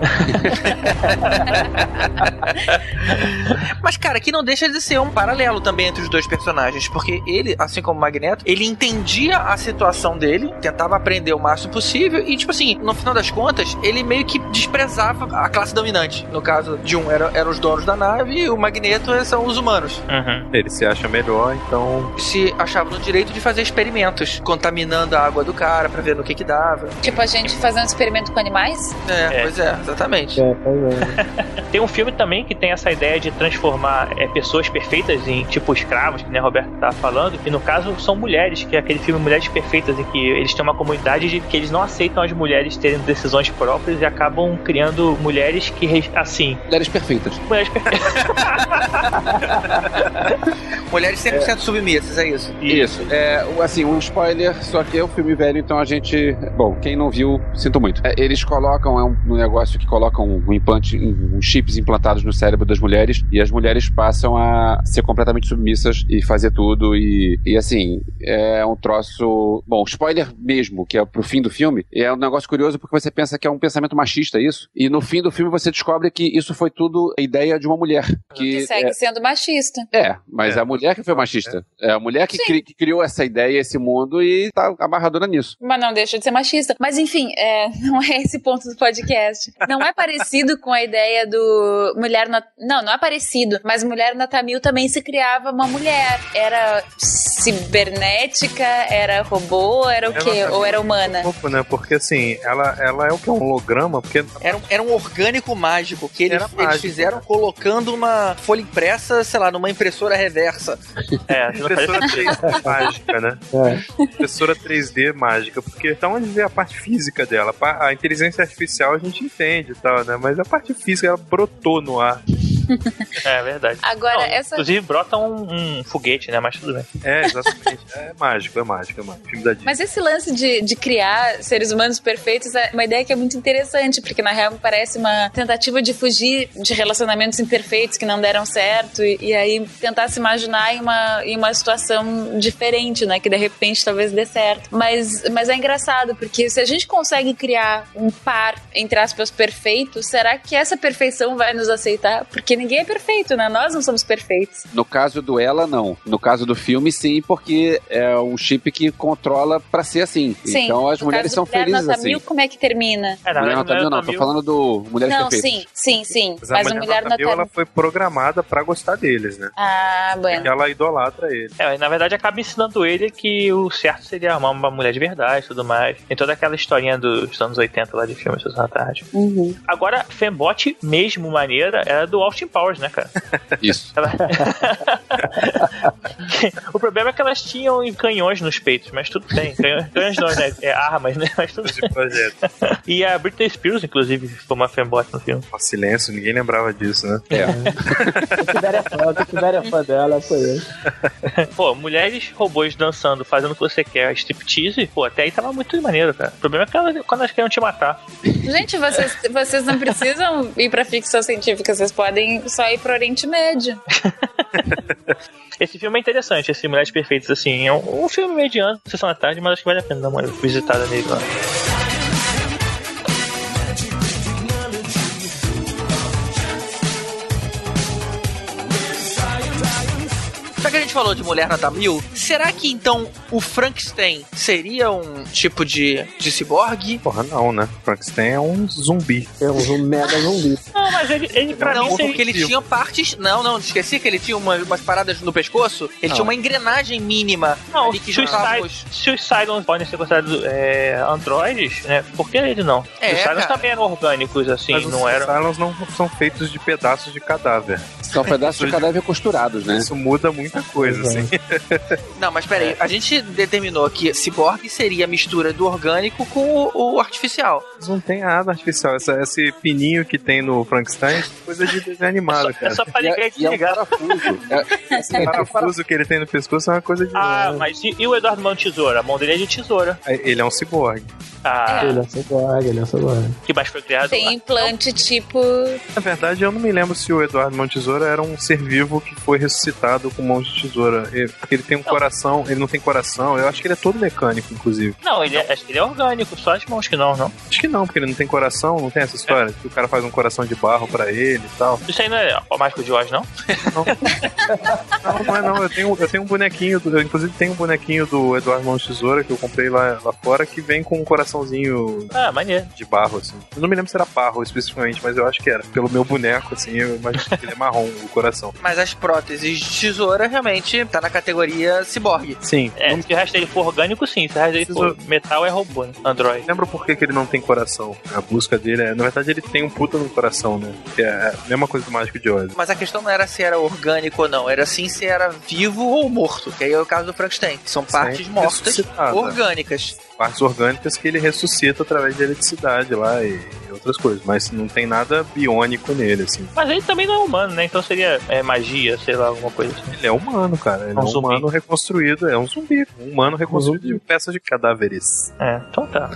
Mas, cara, aqui não deixa de ser um paralelo também entre os dois personagens, porque ele, assim como o Magneto, ele entendia a situação dele, tentava aprender o máximo possível e, tipo assim, no final das contas, ele meio que desprezava a classe dominante. No caso de um, era- eram os donos da nave e o Magneto são os humanos. Uhum. Ele se acha melhor, então. Se achava no direito de fazer experimentos, contaminando a água do cara pra ver no que que dava. Tipo, a gente fazendo experimento com animais? É, É. pois é, exatamente. É, pois é. Tem um filme também que tem essa ideia de transformar é, pessoas perfeitas em tipo escravos, que né, Roberto tava falando, e no caso são mulheres, que é aquele filme Mulheres Perfeitas, em que eles têm uma comunidade de que eles não aceitam as mulheres terem decisões próprias e acabam criando mulheres que, assim, Mulheres perfeitas. mulheres perfeitas. Mulheres 100% submissas, é isso. Isso. É, assim, um spoiler, só que é um filme velho, então a gente. Bom, quem não viu, sinto muito. É, eles colocam, é um, um negócio que colocam um implante, um, uns chips implantados no cérebro das mulheres, e as mulheres passam a ser completamente submissas e fazer tudo. E, e assim, é um troço. Bom, spoiler mesmo, que é pro fim do filme, é um negócio curioso porque você pensa que é um pensamento machista isso, e no fim do filme você descobre que isso foi tudo a ideia de uma mulher. Que Que, segue é, sendo machista. é, mas É. a mulher que foi machista. É a mulher que, cri- que criou essa ideia, esse mundo e tá amarradora nisso. Mas não deixa de ser machista. Mas enfim, é, não é esse ponto do podcast. Não é parecido com a ideia do mulher. Na... Não, não é parecido. Mas mulher na Tamil também se criava uma mulher. Era cibernética, era robô, era o quê? Ou era humana? um pouco, né? Porque assim, ela, ela é o que? Um holograma? Porque Era um, era um orgânico mágico que eles, Era eles mágico, fizeram né? colocando uma folha impressa, sei lá, numa impressora reversa. É, impressora sentido. 3D mágica, né? É. Impressora 3D mágica, porque então onde vê a parte física dela. A inteligência artificial a gente entende e tal, né? Mas a parte física ela brotou no ar. É verdade. Agora, Não, essa- Inclusive, brota um, um foguete, né? Mas tudo bem. É, exatamente. é mágico, é mágico, é mágico. Filme da Disney. Mas esse lance de, de criar seres humanos perfeitos é uma ideia que é muito interessante, porque na real me parece uma tentativa de fugir de relacionamentos imperfeitos que não deram certo e, e aí tentar se imaginar em uma, em uma situação diferente, né? Que de repente talvez dê certo. Mas, mas é engraçado, porque se a gente consegue criar um par, entre aspas, perfeito, será que essa perfeição vai nos aceitar? Porque ninguém é perfeito, né? Nós não somos perfeitos. No caso do ela, não. No caso do filme, sim, porque é um chip que controla pra ser assim. Sim. então as no mulheres caso são Mulher felizes Nota assim. Mil, como é que termina? É, na Mulher Nota Mil, não, tô Mil- falando do Mulheres não, Perfeitas. sim, sim, sim. Mas a Mas o mulher, Mulher nota mil, ela foi programada pra gostar deles, né? Ah, bueno. Porque ela idolatra ele. É, na verdade acaba ensinando ele que o certo seria arrumar uma mulher de verdade e tudo mais. Tem toda aquela historinha dos anos 80 lá de filmes da Tarde. Uhum. Agora, Fembot, mesmo maneira, era do Austin Powers, né, cara? Isso. Ela- o problema é que elas tinham canhões nos peitos, mas tudo bem. Canhões, canhões não, né? É armas, né? Mas tudo projeto. E a Britney Spears, inclusive, foi uma Fembot no filme. Silêncio, ninguém lembrava disso, né? É. Se tiver é fã, tiver é fã dela. Pô, mulheres robôs dançando, fazendo o que você quer, striptease, pô, até aí tava muito maneiro, cara. O problema é que elas, quando elas querem te matar. Gente, vocês, vocês não precisam ir pra ficção científica, vocês podem só ir pro Oriente Médio. Esse filme é interessante, esse Mulheres Perfeitas, assim. É um, um filme mediano, sessão da tarde, mas acho que vale a pena dar uma visitada nele lá. Gente falou de Mulher Nota Mil, será que então o Frankenstein seria um tipo de, de ciborgue? Porra, não, né? Frankenstein é um zumbi. É um mega zumbi. Não, mas ele, ele pra não, mim porque ele seria- tinha partes. Não, não, esqueci que ele tinha uma- umas paradas no pescoço. Ele Não. tinha uma engrenagem mínima Não, ali que Suicide, os. se os Cylons podem ser considerados é, androides, né? Por que ele não? É, os Cylons também eram orgânicos, assim, Mas não os eram. Cylons não são feitos de pedaços de cadáver. São pedaços de cadáver costurados, né? Isso muda muita coisa, assim. Não, mas peraí, a gente determinou que ciborgue seria a mistura do orgânico com o, o artificial. Mas não tem nada artificial. Essa, esse pininho que tem no Frankenstein é coisa de desenho animado, cara. É só pra ligar e é um desligar. parafuso. É, Esse parafuso que ele tem no pescoço é uma coisa de. Ah, mas e, e o Eduardo Mão Tesoura? A mão dele é de tesoura. Ele é um ciborgue. Ah, Ele é ciborgue, ele é ciborgue. que mais foi criado? Tem implante tipo. Na verdade, eu não me lembro se o Eduardo Mão Tesoura era um ser vivo que foi ressuscitado com mão de tesoura. Ele- Porque ele tem um coração, ele não tem coração. Eu acho que ele é todo mecânico, inclusive. Não, ele é, acho que ele é orgânico, só as mãos que não, não. Acho que não, porque ele não tem coração, não tem essa história. Que o cara faz um coração de barro pra ele e tal. Isso aí não é o Mágico de Oz, não? Não, não é não. Eu tenho, eu tenho um bonequinho, do, eu inclusive tenho um bonequinho do Eduardo Mão de Tesoura que eu comprei lá, lá fora que vem com um coraçãozinho Ah, maneiro. de barro, assim. Eu não me lembro se era barro especificamente, mas eu acho que era. Pelo meu boneco, assim, eu imagino que ele é marrom, o coração. Mas as próteses de tesoura realmente tá na categoria ciborgue. Sim. É, se o resto dele for orgânico, sim. Se o resto dele for metal, é robô, né? Android. Lembra por que, que ele não tem coração? A busca dele é. Na verdade, ele tem um puta no coração, né? Que é a mesma coisa do Mágico de Oz. Mas a questão não era se era orgânico ou não, era sim se era vivo ou morto. Que aí é o caso do Frankenstein. que São partes mortas orgânicas. Partes orgânicas que ele ressuscita através de eletricidade lá e outras coisas. Mas não tem nada biônico nele, assim. Mas ele também não é humano, né? Então seria é, magia, sei lá, alguma coisa assim. Ele é humano, cara. Ele é Um um zumbi. humano reconstruído. É um zumbi. Um humano reconstruído de peças de cadáveres. É, então tá.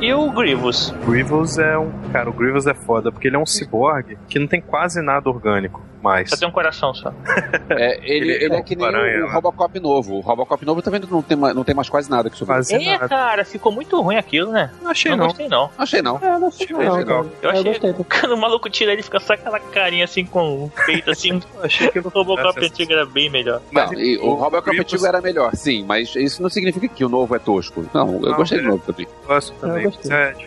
E o Grievous? Grievous é um. Cara, o Grievous é foda, porque ele é um ciborgue que não tem quase nada orgânico mais. Só tem um coração só. É, ele, Ele- ele é que nem Aranha, o né? Robocop novo. O Robocop novo também não tem, não tem mais quase nada que sobre Quase É, cara, ficou muito ruim aquilo, né? Não achei não não. gostei, não. Achei não. É, não sei Achei não, legal. cara. Eu Eu achei- gostei. Quando o maluco tira ele, fica só aquela carinha assim com o peito assim. Achei que o Robocop antigo era bem melhor. Não, e o Robocop Grievous- antigo era melhor, sim, mas isso não significa que o novo é tosco. Não, eu Não, gostei do é. novo também. Gosto também. Eu.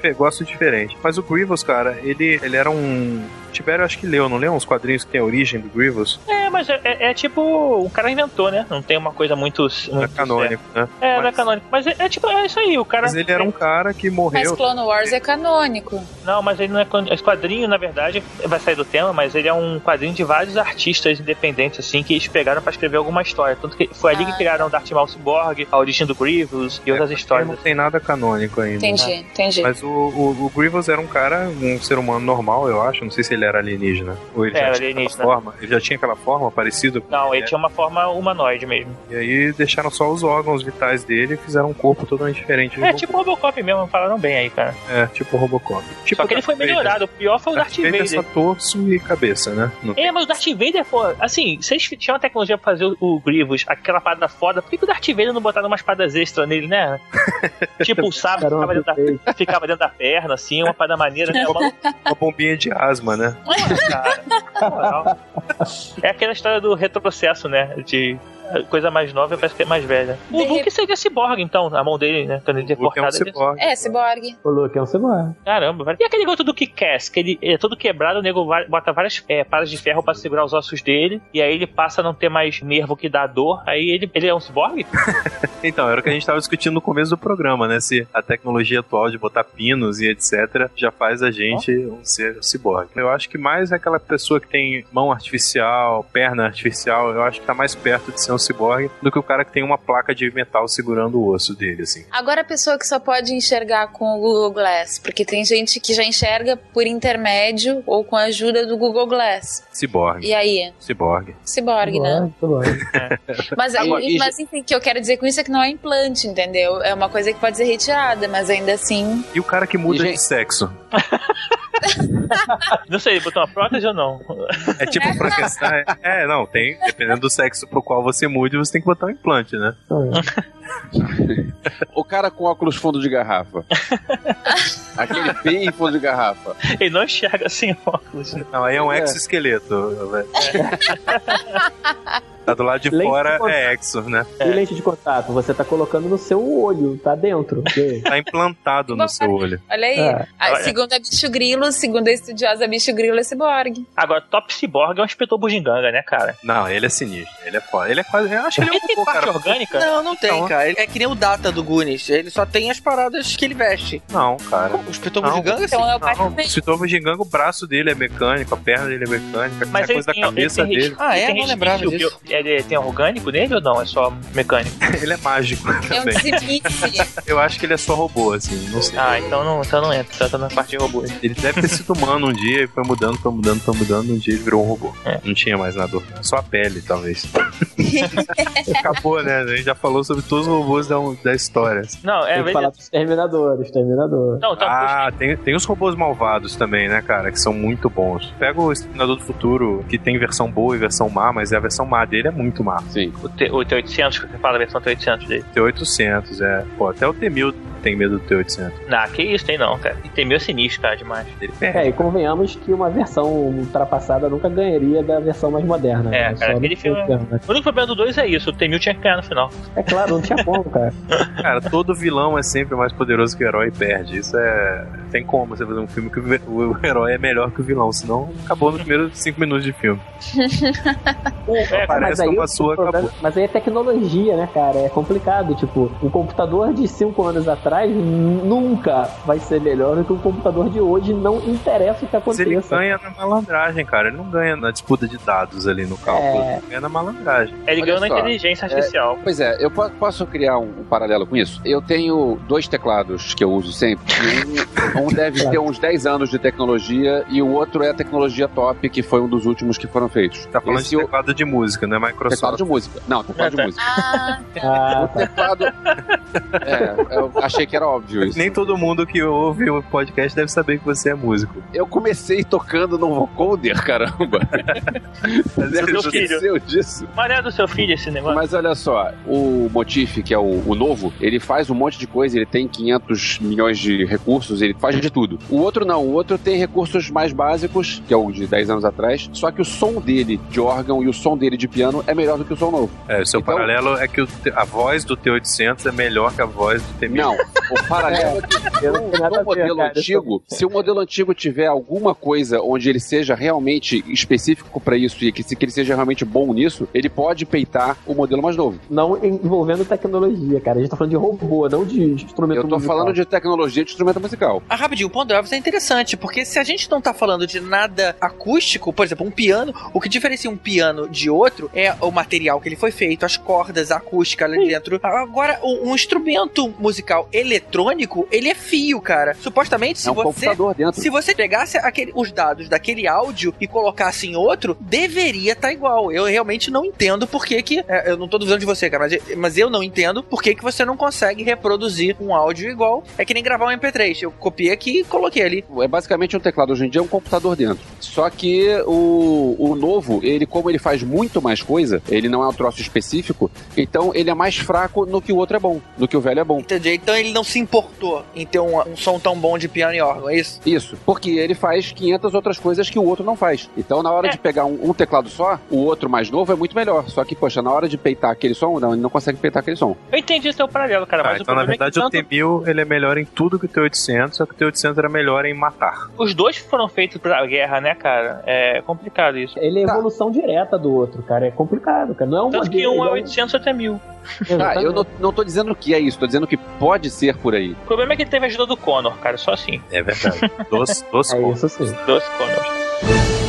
É, gosto diferente. Mas o Grievous, cara, ele, ele era um. Tibério acho que leu, não leu uns quadrinhos que tem a origem do Grievous? É, mas é, é- é tipo, o cara inventou, né? Não tem uma coisa muito. Não é muito canônico, né? É, não é canônico. Mas é, é tipo, é isso aí, o cara. Mas ele era um cara que Mas morreu. Clone Wars é canônico. Não, mas ele não é. Esse quadrinho, na verdade, vai sair do tema, mas ele é um quadrinho de vários artistas independentes, assim, que eles pegaram pra escrever alguma história. Tanto que foi ali que Ah. criaram o Darth Maul Cyborg, a origem do Grievous e outras Ele histórias. não tem nada canônico ainda. Entendi, entendi. Mas o, o, o Grievous era um cara, um ser humano normal, eu acho. Não sei se ele era alienígena. Ou ele É, já era tinha aquela alienígena. forma. Ele já tinha aquela forma parecida com Não, ele é. tinha uma forma humanoide mesmo. E aí deixaram só os órgãos vitais dele e fizeram um corpo totalmente diferente. É, tipo o Robocop mesmo, falaram bem aí, cara. É, tipo o Robocop. Tipo Só que ele foi Darth Vader. melhorado. O pior foi o Darth Vader é Vader. só torso e cabeça, né? Não É, mas o Darth Vader, pô, assim, vocês tinham a tecnologia pra fazer o, o Grievous, aquela parada foda, por que, que o Darth Vader não botaram umas paradas extras nele, né? tipo, o sábio ficava dentro, da, ficava dentro da perna, assim, uma parada maneira, né? Uma, Uma bombinha de asma, né? cara. É aquela história do retrocesso, né? De coisa mais nova parece que é mais velha. O De Luke seria cyborg, então, a mão dele, né? Quando ele é é um cortado. ele- ciborgue. É, Cyborg. O Luke é um cyborg. Caramba, velho. E aquele garoto do Kick-Ass, que ele é todo quebrado, o nego vai- bota várias é, paradas de ferro pra segurar os ossos dele, e aí ele passa a não ter mais nervo que dá dor, aí ele, ele é um ciborgue? Então, era o que a gente estava discutindo no começo do programa, né? Se a tecnologia atual de botar pinos e etc. já faz a gente um ser ciborgue. Eu acho que mais aquela pessoa que tem mão artificial, perna artificial, eu acho que tá mais perto de ser um ciborgue do que o cara que tem uma placa de metal segurando o osso dele, assim. Agora a pessoa que só pode enxergar com o Google Glass, porque tem gente que já enxerga por intermédio ou com a ajuda do Google Glass. Ciborgue. E aí? Ciborgue. Cyborg, né? Cyborg. Mas, Agora, e- mas enfim, o que eu quero dizer com isso é que não é implante, entendeu? É uma coisa que pode ser retirada, mas ainda assim. E o cara que muda E, gente- de sexo? Não sei, botou uma prótese ou não? É tipo Frankenstein. É, não, tem. Dependendo do sexo pro qual você mude, você tem que botar um implante, né? O cara com óculos fundo de garrafa. Aquele bem fundo de garrafa. Ele não enxerga sem óculos. Não, aí é um É. exoesqueleto, velho. Tá do lado de Lente fora de é exo, né? E lente de contato, você tá colocando no seu olho, tá dentro. Tá implantado no seu olho. Olha aí. É. Ah, Olha. segundo a Bicho Grilo, segundo a estudiosa Bicho Grilo, é cyborg. Agora, Top Cyborg é um inspetor bugiganga, né, cara? Não, ele é sinistro. Ele é foda. Ele é quase. Eu acho que ele é um tem robô, parte cara. orgânica? Não, não tem, Não. cara. Ele é que nem o Data do Goonies. Ele só tem as paradas que ele veste. Não, cara. O espetor Não. gigante, assim. Então é também. se tu giganga, o braço dele é mecânico, a perna dele é mecânica, Mas a ele coisa da cabeça dele. Ah, é? Não lembrava disso. Ele tem orgânico nele ou não? É só mecânico? Ele é mágico É um também. desimice. Eu acho que ele é só robô, assim, não sei. Ah, então não, então não entra, tá na parte de robô. Ele deve ter sido humano um dia e foi mudando, foi mudando, foi mudando, um dia ele virou um robô. É. Não tinha mais nada. Só a pele, talvez. Acabou, né? A gente já falou sobre todos os robôs da, da história. Não, é Tem que falar verdade. do Exterminador, Exterminador. Não, então, Ah, tem, tem os robôs malvados também, né, cara? Que são muito bons. Pega o Exterminador do Futuro, que tem versão boa e versão má, mas a versão má dele é muito má. Sim. o, T, o T800, que você fala, a versão T800 dele. T800, é. Pô, até o T1000 tem medo do T800. Não, que isso, tem não, cara. E tem meio sinistro, cara, demais. Ele É, e convenhamos que uma versão ultrapassada nunca ganharia da versão mais moderna. É, né? cara, Só aquele filme- né? O único problema do 2 é isso, o T-1000 tinha que ganhar no final. É claro, não tinha como, cara. Cara, todo vilão é sempre mais poderoso que o herói e perde. Isso é. Tem como você fazer um filme que o, herói é melhor que o vilão, senão acabou nos primeiros 5 minutos de filme. É, Parece que sua problema- acabou. mas aí é tecnologia, né, cara? É complicado. Tipo, um computador de 5 anos atrás nunca vai ser melhor do que um computador de hoje. Não interessa o que Mas ele aconteça. ganha na malandragem, cara. Ele não ganha na disputa de dados ali no cálculo. É. Ele ganha na malandragem. Ele ganhou na inteligência artificial. Pois é, eu po- posso criar um, um paralelo com isso? Eu tenho dois teclados que eu uso sempre. Um, um deve ter uns 10 anos de tecnologia e o outro é a tecnologia top, que foi um dos últimos que foram feitos. Tá falando Esse de o- teclado de música, não é teclado Microsoft. de música. Não, teclado de Ah, tá. música. Ah, Ah, O tá. teclado. É, eu achei que era óbvio isso. Nem todo mundo que ouve o podcast deve saber que você é músico. Eu comecei tocando no vocoder, caramba. Mas é, Seu filho. esqueceu disso. Mas não é do seu filho esse negócio? Mas olha só, o Motif, que é o, o novo, ele faz um monte de coisa, ele tem 500 milhões de recursos, ele faz de tudo. O outro não, o outro tem recursos mais básicos, que é o de 10 anos atrás, só que o som dele de órgão e o som dele de piano é melhor do que o som novo. É, o seu Então- paralelo é que a voz do T800 é melhor que a voz do T1000. Não, o paralelo é que Eu no ver, modelo antigo, se o modelo antigo tiver alguma coisa onde ele seja realmente específico pra isso e que, se- que ele seja realmente bom nisso, ele pode peitar o modelo mais novo. Não envolvendo tecnologia, cara. A gente tá falando de robô, não de instrumento Eu tô musical. falando de tecnologia de instrumento musical. Ah, rapidinho, o ponto é interessante, porque se a gente não tá falando de nada acústico, por exemplo, um piano, o que diferencia um piano de outro é o material que ele foi feito, as cordas, a acústica ali dentro. Agora, um instrumento musical eletrônico, ele é fio, cara. Supostamente, se É um você. Se você pegasse aquele, os dados daquele áudio e colocasse em outro, deveria estar igual. Eu realmente não entendo por que que... é, eu não tô duvidando de você, cara, mas, mas eu não entendo por que que você não consegue reproduzir um áudio igual. É que nem gravar um MP3. Eu copiei aqui e coloquei ali. É basicamente um teclado hoje em dia, é um computador dentro. Só que o, o novo, ele, como ele faz muito mais coisa, ele não é um troço específico, então ele é mais fraco no que o outro é bom, no que o velho é bom. Entendi. Então ele não se importou em ter um, um som tão bom de piano e órgão, é isso? Isso, porque ele faz 500 outras coisas que o outro não faz. Então, na hora de pegar um, um teclado só, o outro mais novo é muito melhor. Só que, poxa, na hora de peitar aquele som, não, ele não consegue peitar aquele som. Eu entendi seu paralelo, cara, Ah, mas o então, na problema verdade, é o que tanto T1000 ele é melhor em tudo que o T800, só que o T800 era melhor em matar. os dois foram feitos pra guerra, né, cara? É complicado isso. Ele é evolução direta do outro, cara. É complicado, cara. Não é um Tanto que modelo, um é é um- 800 até 1000. Ah, eu não, não tô dizendo que é isso, tô dizendo que pode ser por aí. O problema é que ele teve a ajuda do Connor, cara, só assim. É verdade. Dos, dos É sim. Dois Connors.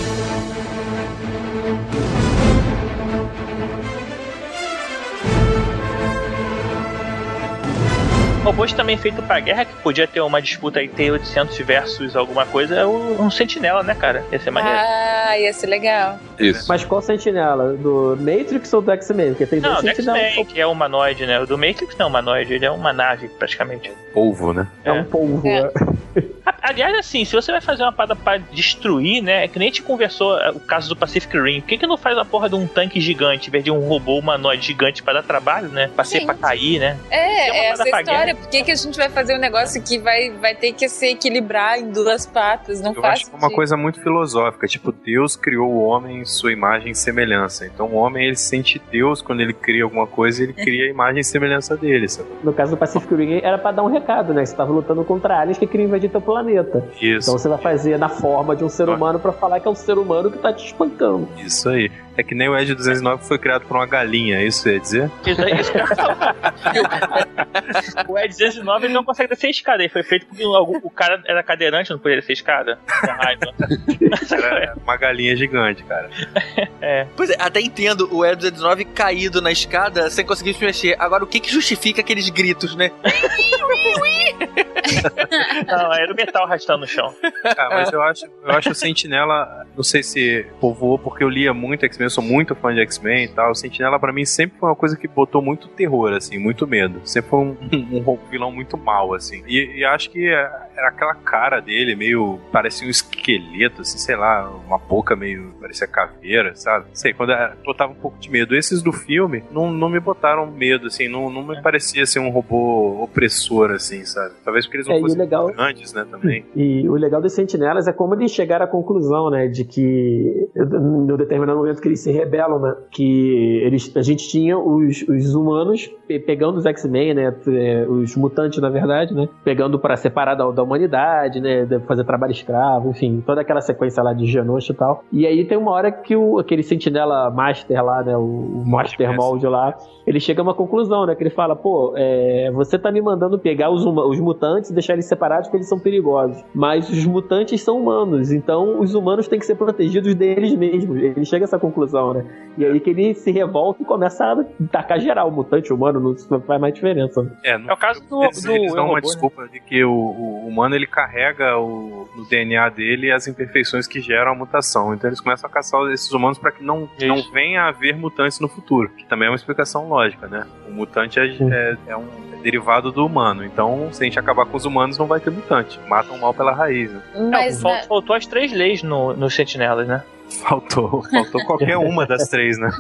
Robôs também feito pra guerra, que podia ter uma disputa aí T-800 versus alguma coisa, é um sentinela, né, cara? Ia ser maneiro. Ah, ia ser legal. Isso. Mas qual sentinela? Do Matrix ou do X-Men? Porque tem Não, dois do sentinelas. X-Men, que é humanoide, né? O do Matrix não é humanoide, ele é uma nave, praticamente. Polvo, né? É um polvo. É. é. Aliás, assim, se você vai fazer uma parada pra destruir, né? É que nem a gente conversou é, o caso do Pacific Rim. Por que, que não faz a porra de um tanque gigante, em vez de um robô humanoide gigante pra dar trabalho, né? Pra ser pra cair, né? É, uma é essa pra história. Por que, que a gente vai fazer um negócio que vai, vai ter que se equilibrar em duas patas? Não Eu faz acho que é uma coisa muito filosófica. Tipo, Deus criou o homem em sua imagem e semelhança. Então o homem ele sente Deus quando ele cria alguma coisa, ele cria a imagem e semelhança dele, sabe? No caso do Pacific Rim, era pra dar um recado, né? Você tava lutando contra aliens que queriam invadir teu planeta. Isso, Então você vai fazer na forma de um ser humano pra falar que é um ser humano que tá te espancando. isso aí. É que nem o Ed 209 foi criado por uma galinha, é isso ia dizer? Isso aí, isso o E209 ele não consegue descer escada. Ele foi feito porque o, o cara era cadeirante, não podia descer escada. Era uma galinha gigante, cara. Pois é, até entendo o Ed 19 caído na escada sem conseguir se mexer. Agora, o que que justifica aqueles gritos, né? Não, era o metal arrastando no chão. Ah, mas eu acho, eu acho o Sentinela, não sei se povoou porque eu lia muito X-Men, eu sou muito fã de X-Men e tal. O Sentinela pra mim sempre foi uma coisa que botou muito terror, assim, muito medo. Sempre foi um, um vilão muito mal, assim. E, e acho que é- era aquela cara dele, meio. parecia um esqueleto, assim, sei lá, uma boca meio. parecia caveira, sabe? Sei, quando era- botava um pouco de medo. Esses do filme não, não me botaram medo, assim, não, não me parecia ser um robô opressor, assim, sabe? Talvez porque eles não É, fossem legal- grandes, né, também. E o legal dos sentinelas é como eles chegaram à conclusão, né? De que, no determinado momento que eles se rebelam, né? Que eles, a gente tinha os, os humanos pe- pegando os X-Men, né? é, Os mutantes, na verdade, né? Pegando para separar da, da humanidade, né? de fazer trabalho escravo, enfim, toda aquela sequência lá de Genosha e tal. E aí tem uma hora que o, aquele sentinela master lá, né? O, o Master Mold lá, ele chega a uma conclusão, né? Que ele fala, pô, é, você tá me mandando pegar os, os mutantes e deixar eles separados porque eles são perigosos. Mas os mutantes são humanos, então os humanos têm que ser protegidos deles mesmos. Ele chega a essa conclusão, né? E aí que ele se revolta e começa a tacar geral, mutante humano, não faz mais diferença. né? É, no É o caso do, Eles, do eles dão uma robô, né? desculpa de que o, o humano ele carrega o, no DNA dele as imperfeições que geram a mutação. Então eles começam a caçar esses humanos para que não, Isso. não venha a haver mutantes no futuro. Que também é uma explicação lógica, né? O mutante é, é, é um derivado do humano. Então, se a gente acabar com os humanos, não vai ter mutante. Matam o mal pela raiz. Né? Não, Mas fal- né, faltou as três leis no, nos sentinelas, né? Faltou, faltou qualquer uma das três, né?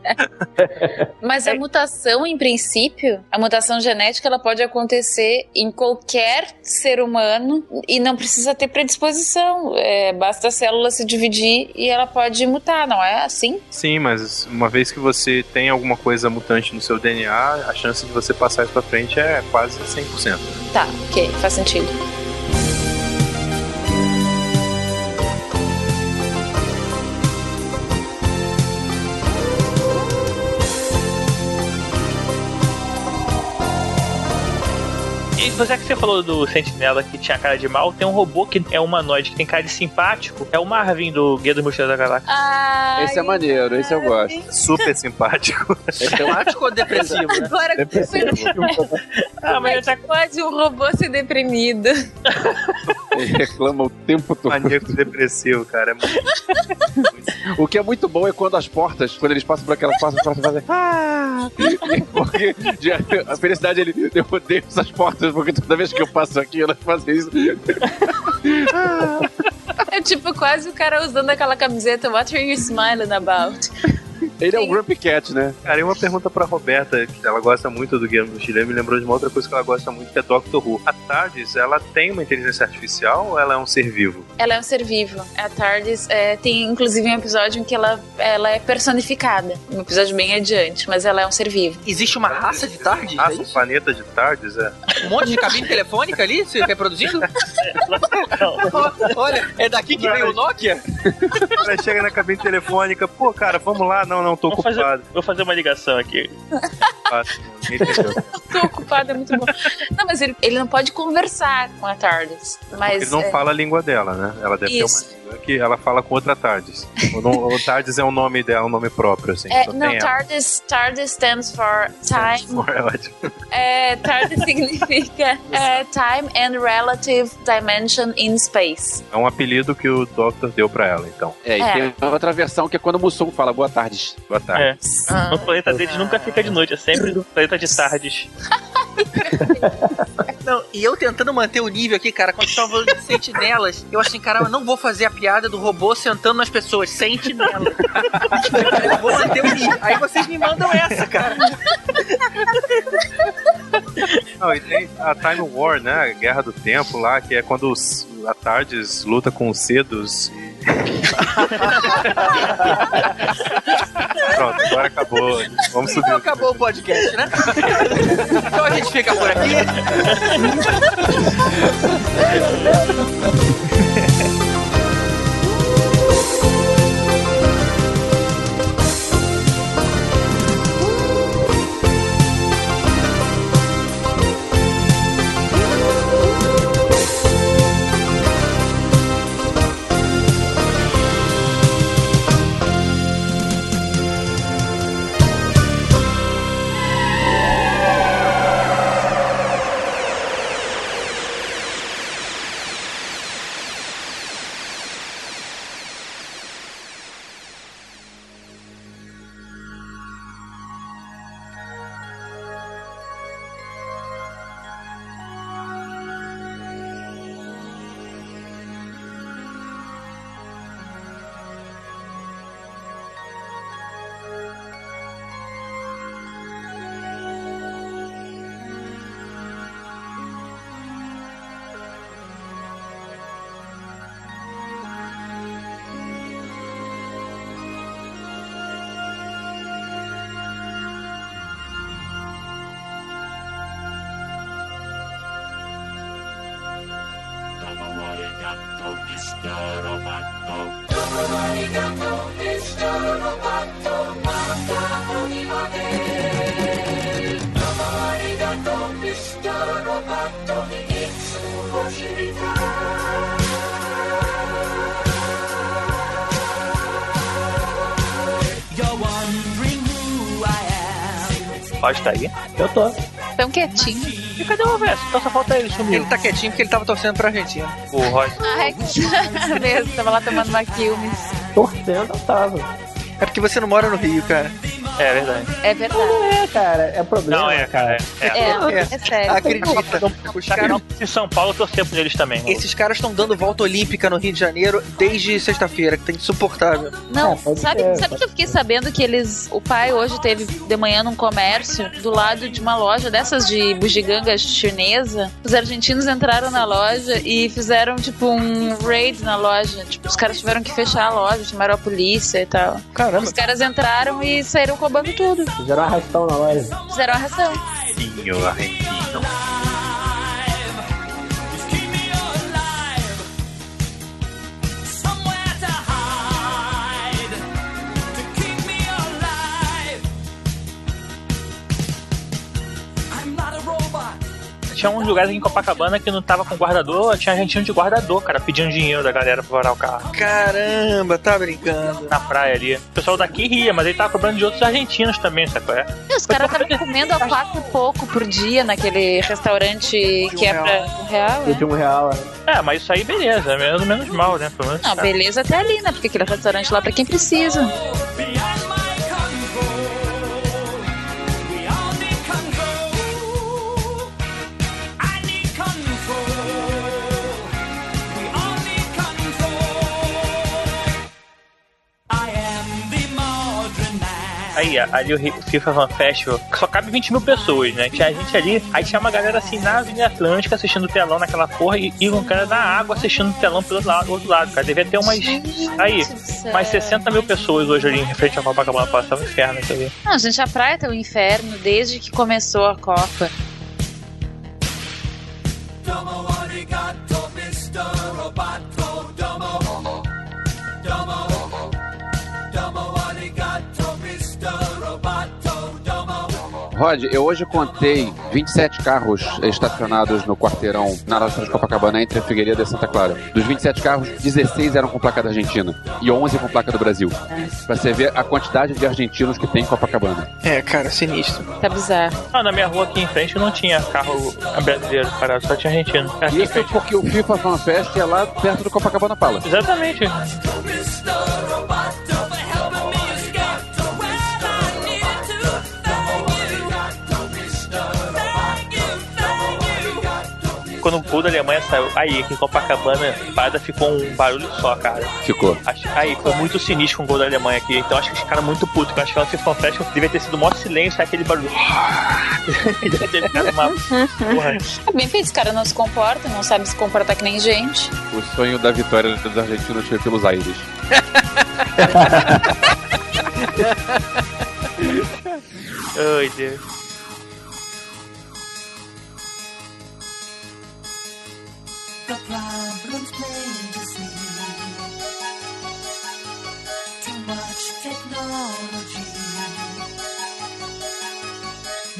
Mas a mutação, em princípio, a mutação genética, ela pode acontecer em qualquer ser humano e não precisa ter predisposição. É, basta a célula se dividir e ela pode mutar, não é assim? Sim, mas uma vez que você tem alguma coisa mutante no seu DNA, a chance de você passar isso pra frente é quase 100%. Tá, ok, faz sentido. Já que você falou do Sentinela que tinha cara de mal, tem um robô que é humanoide, que tem cara de simpático. É o Marvin do Guia do Mochileiro da Galáxia. Ai, Esse é maneiro, esse eu gosto. Super simpático. Simpático ou depressivo, né? Agora Ah, como é que pode um robô ser deprimido? Ele reclama o tempo todo. Maníaco depressivo, cara. É muito- O que é muito bom é quando as portas, quando eles passam por aquelas portas, as portas fazem. Ah! Porque de- a felicidade ele. Eu odeio essas portas, porque toda vez que eu passo aqui, elas fazem isso. É tipo quase o cara usando aquela camiseta What are you smiling about? Ele é o Grumpy Cat, né? Cara, e uma pergunta pra Roberta, que ela gosta muito do Guia do Mochileiro, me lembrou de uma outra coisa que ela gosta muito, que é Doctor Who. A TARDIS, ela tem uma inteligência artificial ou ela é um ser vivo? Ela é um ser vivo. A TARDIS é, tem inclusive um episódio em que ela, ela é personificada. Um episódio bem adiante, mas ela é um ser vivo. Existe uma raça de tarde? Ah, um planeta de TARDIS, é? Um monte de cabine telefônica ali se reproduzindo? Olha, é daqui que veio o Nokia? Ela chega na cabine telefônica, pô, cara, vamos lá. Não, não, tô Vou fazer, ocupado. vou fazer uma ligação aqui. Ninguém entendeu. Tô ocupada, é muito bom. Não, mas ele, ele não pode conversar com a TARDIS. Mas Ele não é, fala a língua dela, né? Ela deve Isso. ter uma língua que ela fala com outra TARDIS. O, o TARDIS é um nome dela, um nome próprio, assim. é, só não. TARDIS, TARDIS stands for time. É ótimo. É, TARDIS significa é, Time and Relative Dimension in Space. É um apelido que o Doctor deu pra ela, então. É, e É. tem outra versão que é quando o Mussum fala boa tarde. Boa tarde. É. Ah. O planeta deles nunca fica de noite, é sempre do planeta de tardes. Não, e eu tentando manter o nível aqui, cara, quando estava falando de sentinelas, eu achei, caramba, não vou fazer a piada do robô sentando nas pessoas, sentinela. eu vou manter o nível. Aí vocês me mandam essa, cara. Não, e tem a Time War, né? A Guerra do Tempo lá, que é quando os, a Tardes luta com os Cedos e... Pronto, agora acabou. Vamos subir. Então acabou o podcast, né? então a gente fica por aqui. Pode tá aí? Eu tô. Tão quietinho. E cadê o Verso? Então só falta ele, sumiu. Ele tá quietinho porque ele tava torcendo pra Argentina. O Roger. Ai, mesmo, tava lá tomando uma Quilmes. Torcendo, eu tava. É porque você não mora no Rio, cara. É verdade. É verdade. Não é, cara. É problema. Não, é, cara. É. É, é sério. Acredita. Os caras, Em São Paulo, eu torcer por eles também. esses caras estão dando volta olímpica no Rio de Janeiro desde sexta-feira, que tá insuportável. Não, É, pode sabe, ser, sabe que eu fiquei sabendo que eles. O pai hoje teve de manhã num comércio do lado de uma loja dessas de bugiganga chinesa. Os argentinos entraram na loja e fizeram, tipo, um raid na loja. Tipo, os caras tiveram que fechar a loja, chamaram a polícia e tal. Caramba. Os caras entraram e saíram roubando tudo. Fizeram um arrastão na Fizeram a ração. Vinho argentino. Tinha uns lugares em Copacabana que não tava com guardador, tinha argentino de guardador, cara, pedindo dinheiro da galera pra varar o carro. Caramba, tá brincando. Na praia ali. O pessoal daqui ria, mas ele tava cobrando de outros argentinos também, sabe qual é? E os caras estavam comendo a quatro e pouco por dia naquele restaurante que é pra um real. De um real. é. É, mas isso aí beleza, é menos, menos mal, né? Pelo menos. Não, beleza até ali, né? Porque aquele restaurante lá é pra quem precisa. Aí, ali o FIFA Fan Festival só cabe 20 mil pessoas, né? Tinha gente ali, aí tinha uma galera assim na Avenida Atlântica assistindo o telão naquela porra e, e um cara na água assistindo o telão pelo outro lado, outro lado, cara. Devia ter umas. Aí, mais 60 mil pessoas hoje ali em frente à Copacabana passava um inferno isso ali. Não, gente, a praia tá um inferno desde que começou a Copa. Rod, eu hoje contei 27 carros estacionados no quarteirão na loja de Copacabana entre a Figueiredo e Santa Clara. Dos 27 carros, 16 eram com placa da Argentina e 11 com placa do Brasil. Pra você ver a quantidade de argentinos que tem em Copacabana. É, cara, sinistro. Tá bizarro. Ah, na minha rua aqui em frente não tinha carro brasileiro parado, só tinha argentino. Aqui Isso porque o FIFA Fan Fest é lá perto do Copacabana Palace. Exatamente. Quando o gol da Alemanha saiu, aí, aqui em Copacabana, a parada ficou um barulho só, cara. Ficou. Acho, aí, foi muito sinistro com o gol da Alemanha aqui. Então acho que os caras muito putos. Eu acho que o FIFA Fest devia ter sido o maior silêncio, aquele barulho. devia ter ficado uma porra. É bem feito, esse cara não se comporta, não sabe se comportar que nem gente. O sonho da vitória dos argentinos foi pelos aires. Ai, Deus. Technology.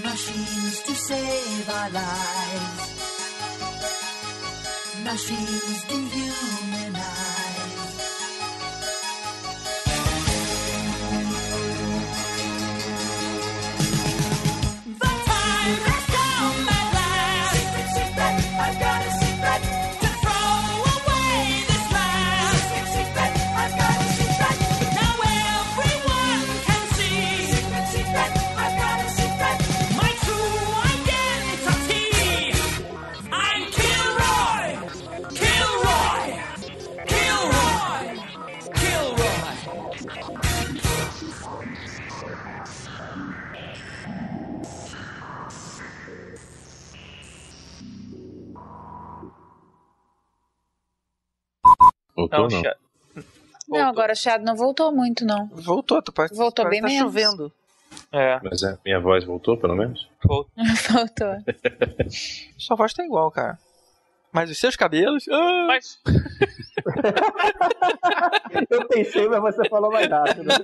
Machines to save our lives. Machines dehumanize. Voltou, não, não. Voltou. Não, agora o Chad não voltou muito, não. Voltou, tu parece, voltou parece bem tá menos. chovendo. É. Mas a minha voz voltou, pelo menos? Voltou. voltou. Sua voz tá igual, cara. Mas os seus cabelos. Ah! Mas... Eu pensei, mas você falou mais rápido. Né?